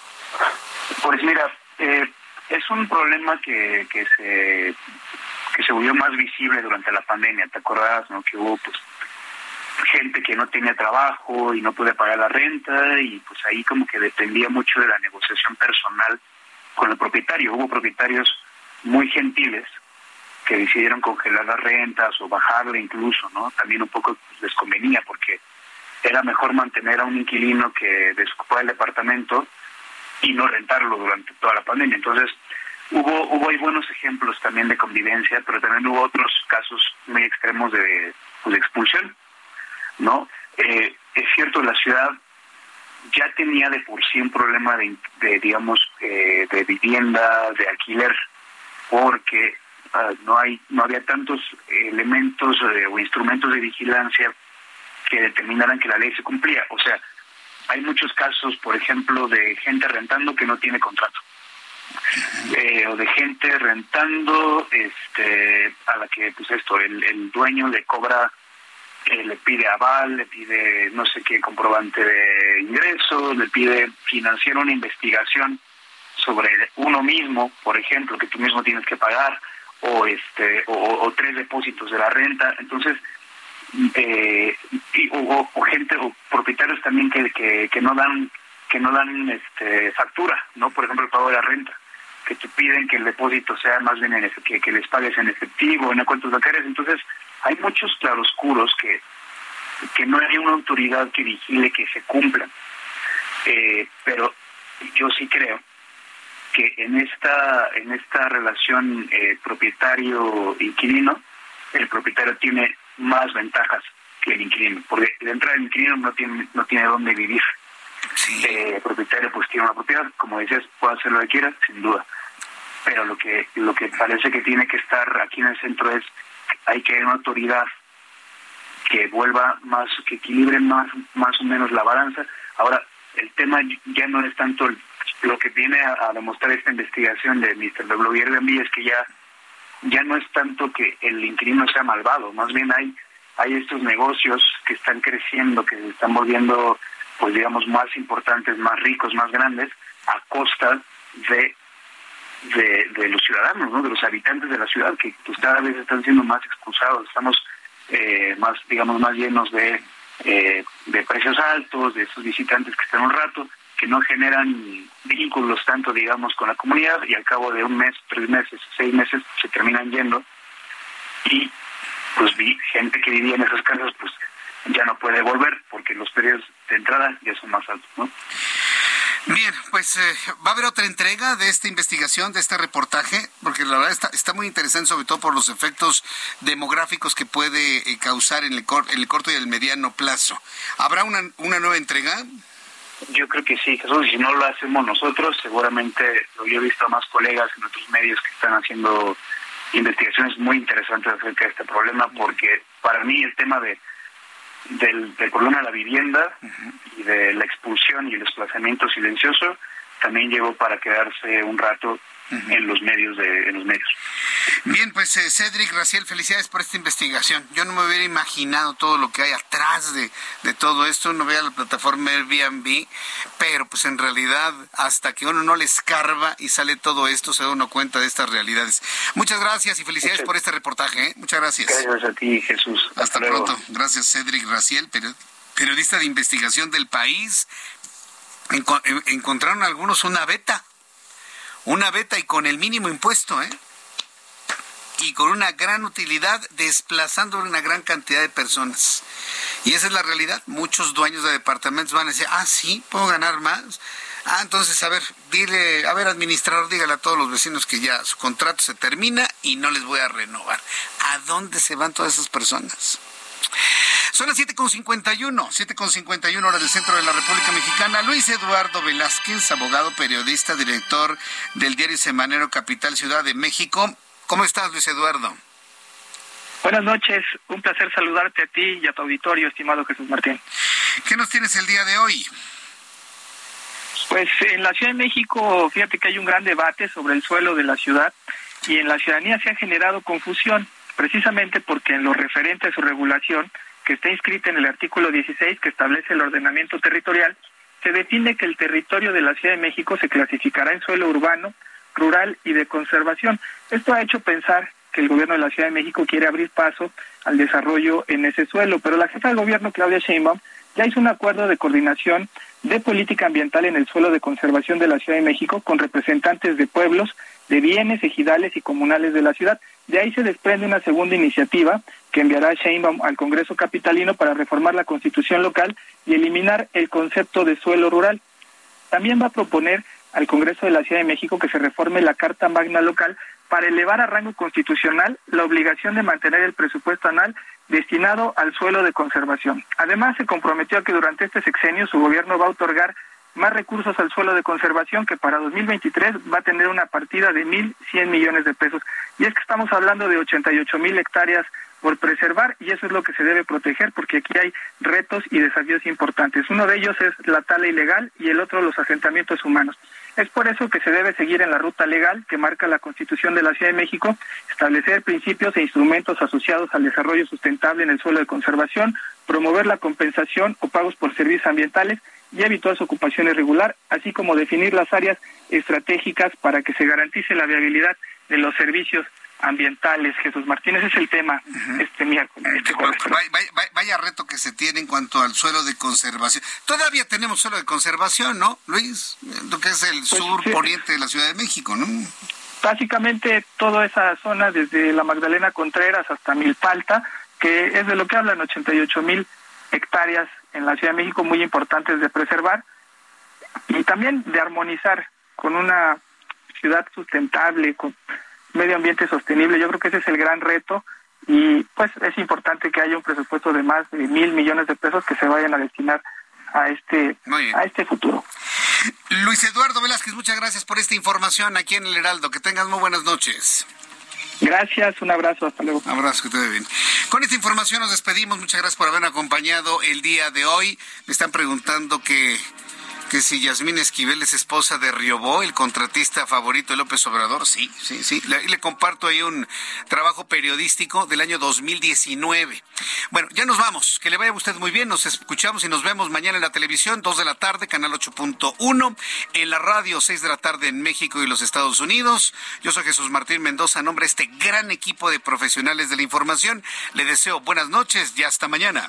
Pues mira, eh, es un problema que, que se que se volvió más visible durante la pandemia, ¿te acuerdas? No? Que hubo pues gente que no tenía trabajo y no podía pagar la renta y pues ahí como que dependía mucho de la negociación personal con el propietario. Hubo propietarios muy gentiles que decidieron congelar las rentas o bajarle incluso, ¿no? También un poco les convenía porque era mejor mantener a un inquilino que desocupaba el departamento y no rentarlo durante toda la pandemia. Entonces, Hubo, hubo hay buenos ejemplos también de convivencia, pero también hubo otros casos muy extremos de, pues, expulsión, ¿no? Eh, es cierto, la ciudad ya tenía de por sí un problema de, digamos, eh, de vivienda, de alquiler, porque ah, no hay no había tantos elementos eh, o instrumentos de vigilancia que determinaran que la ley se cumplía. O sea, hay muchos casos, por ejemplo, de gente rentando que no tiene contrato eh, o de gente rentando este a la que pues esto el, el dueño le cobra eh, le pide aval le pide no sé qué comprobante de ingresos le pide financiar una investigación sobre uno mismo por ejemplo que tú mismo tienes que pagar o este o, tres depósitos de la renta. Entonces eh, o, gente o propietarios también que, que, que no dan que no dan este, factura, ¿no? Por ejemplo, el pago de la renta, que te piden que el depósito sea más bien en que, les pagues en efectivo, en cuentas bancarias. Entonces, hay muchos claroscuros que, que no hay una autoridad que vigile que se cumplan. Eh, pero yo sí creo que en esta en esta relación eh, propietario-inquilino, el propietario tiene más ventajas que el inquilino, porque de entrada el inquilino no tiene no tiene dónde vivir el propietario pues tiene una propiedad, como dices, puede hacer lo que quiera, sin duda. Pero lo que lo que parece que tiene que estar aquí en el centro es hay que una autoridad que vuelva más, que equilibre más, más o menos la balanza. Ahora, el tema ya no es tanto lo que viene a, demostrar esta investigación de Mr. W. Airbnb es que ya ya no es tanto que el inquilino sea malvado, más bien hay hay estos negocios que están creciendo, que se están volviendo pues digamos, más importantes, más ricos, más grandes, a costa de de, los ciudadanos, ¿no? de los habitantes de la ciudad, que pues cada vez están siendo más expulsados, estamos eh, más, digamos, más llenos de, eh, de precios altos, de esos visitantes que están un rato, que no generan vínculos tanto, digamos, con la comunidad y al cabo de un mes, tres meses, seis meses se terminan yendo y pues vi gente que vivía en esas casas, pues ya no puede volver porque los periodos de entrada ya son más altos, ¿no? Bien, pues eh, va a haber otra entrega de esta investigación, de este reportaje, porque la verdad está, está muy interesante, sobre todo por los efectos demográficos que puede eh, causar en el, en el corto y el mediano plazo. ¿Habrá una, una nueva entrega? Yo creo que sí, Jesús, si no lo hacemos nosotros, seguramente lo he visto a más colegas en otros medios que están haciendo investigaciones muy interesantes acerca de este problema, porque para mí el tema de del, problema de la vivienda y de la expulsión y el desplazamiento silencioso también llegó para quedarse un rato en los medios de en los medios. Bien, pues eh, Cedric Raciel, felicidades por esta investigación. Yo no me hubiera imaginado todo lo que hay atrás de, de todo esto. No vea la plataforma Airbnb, pero pues en realidad hasta que uno no le escarba y sale todo esto, se da uno cuenta de estas realidades. Muchas gracias y felicidades por este reportaje. ¿eh? Muchas gracias. Gracias a ti, Jesús. Hasta, pronto. Gracias, Cedric Raciel, periodista de investigación del país. encontraron algunos una beta una beta y con el mínimo impuesto, ¿eh? Y con una gran utilidad, desplazando una gran cantidad de personas. Y esa es la realidad. Muchos dueños de departamentos van a decir, ah, sí, puedo ganar más. Ah, entonces, a ver, dile, a ver, administrador, dígale a todos los vecinos que ya su contrato se termina y no les voy a renovar. ¿A dónde se van todas esas personas? Son las 7.51, 7.51 horas del centro de la República Mexicana. Luis Eduardo Velázquez, abogado, periodista, director del diario Semanero Capital Ciudad de México. ¿Cómo estás, Luis Eduardo? Buenas noches, un placer saludarte a ti y a tu auditorio, estimado Jesús Martín. ¿Qué nos tienes el día de hoy? Pues en la Ciudad de México, fíjate que hay un gran debate sobre el suelo de la ciudad y en la ciudadanía se ha generado confusión, precisamente porque en lo referente a su regulación, que está inscrita en el artículo 16 que establece el ordenamiento territorial, se define que el territorio de la Ciudad de México se clasificará en suelo urbano, rural y de conservación. Esto ha hecho pensar que el gobierno de la Ciudad de México quiere abrir paso al desarrollo en ese suelo, pero la jefa del gobierno, Claudia Sheinbaum, ya hizo un acuerdo de coordinación de política ambiental en el suelo de conservación de la Ciudad de México con representantes de pueblos, de bienes ejidales y comunales de la ciudad. De ahí se desprende una segunda iniciativa que enviará Sheinbaum al Congreso Capitalino para reformar la Constitución local y eliminar el concepto de suelo rural. También va a proponer al Congreso de la Ciudad de México que se reforme la Carta Magna local para elevar a rango constitucional la obligación de mantener el presupuesto anual destinado al suelo de conservación. Además, se comprometió a que durante este sexenio su gobierno va a otorgar más recursos al suelo de conservación que para 2023 va a tener una partida de 1.100 millones de pesos. Y es que estamos hablando de 88 mil hectáreas por preservar y eso es lo que se debe proteger porque aquí hay retos y desafíos importantes. Uno de ellos es la tala ilegal y el otro los asentamientos humanos. Es por eso que se debe seguir en la ruta legal que marca la Constitución de la Ciudad de México, establecer principios e instrumentos asociados al desarrollo sustentable en el suelo de conservación, promover la compensación o pagos por servicios ambientales y evitar su ocupación irregular, así como definir las áreas estratégicas para que se garantice la viabilidad de los servicios ambientales. Jesús Martínez es el tema este miércoles. Este vaya, reto que se tiene en cuanto al suelo de conservación. Todavía tenemos suelo de conservación, ¿no, Luis? Lo que es el pues sur poniente de la Ciudad de México, ¿no? Básicamente toda esa zona, desde la Magdalena Contreras hasta Milpalta, que es de lo que hablan 88 mil hectáreas en la Ciudad de México muy importantes de preservar y también de armonizar con una ciudad sustentable, con medio ambiente sostenible. Yo creo que ese es el gran reto y pues es importante que haya un presupuesto de más de mil millones de pesos que se vayan a destinar a este a este futuro. Luis Eduardo Velázquez, muchas gracias por esta información aquí en el Heraldo. Que tengas muy buenas noches. Gracias, un abrazo, hasta luego. Un abrazo, que te vea bien. Con esta información nos despedimos. Muchas gracias por habernos acompañado el día de hoy. Me están preguntando que que si Yasmín Esquivel es esposa de Riobó, el contratista favorito de López Obrador, sí, sí, sí. Le, le, comparto ahí un trabajo periodístico del año 2019. Bueno, ya nos vamos. Que le vaya a usted muy bien. Nos escuchamos y nos vemos mañana en la televisión, 2 de la tarde, canal 8.1, en la radio, 6 de la tarde en México y los Estados Unidos. Yo soy Jesús Martín Mendoza, nombre de este gran equipo de profesionales de la información. Le deseo buenas noches y hasta mañana.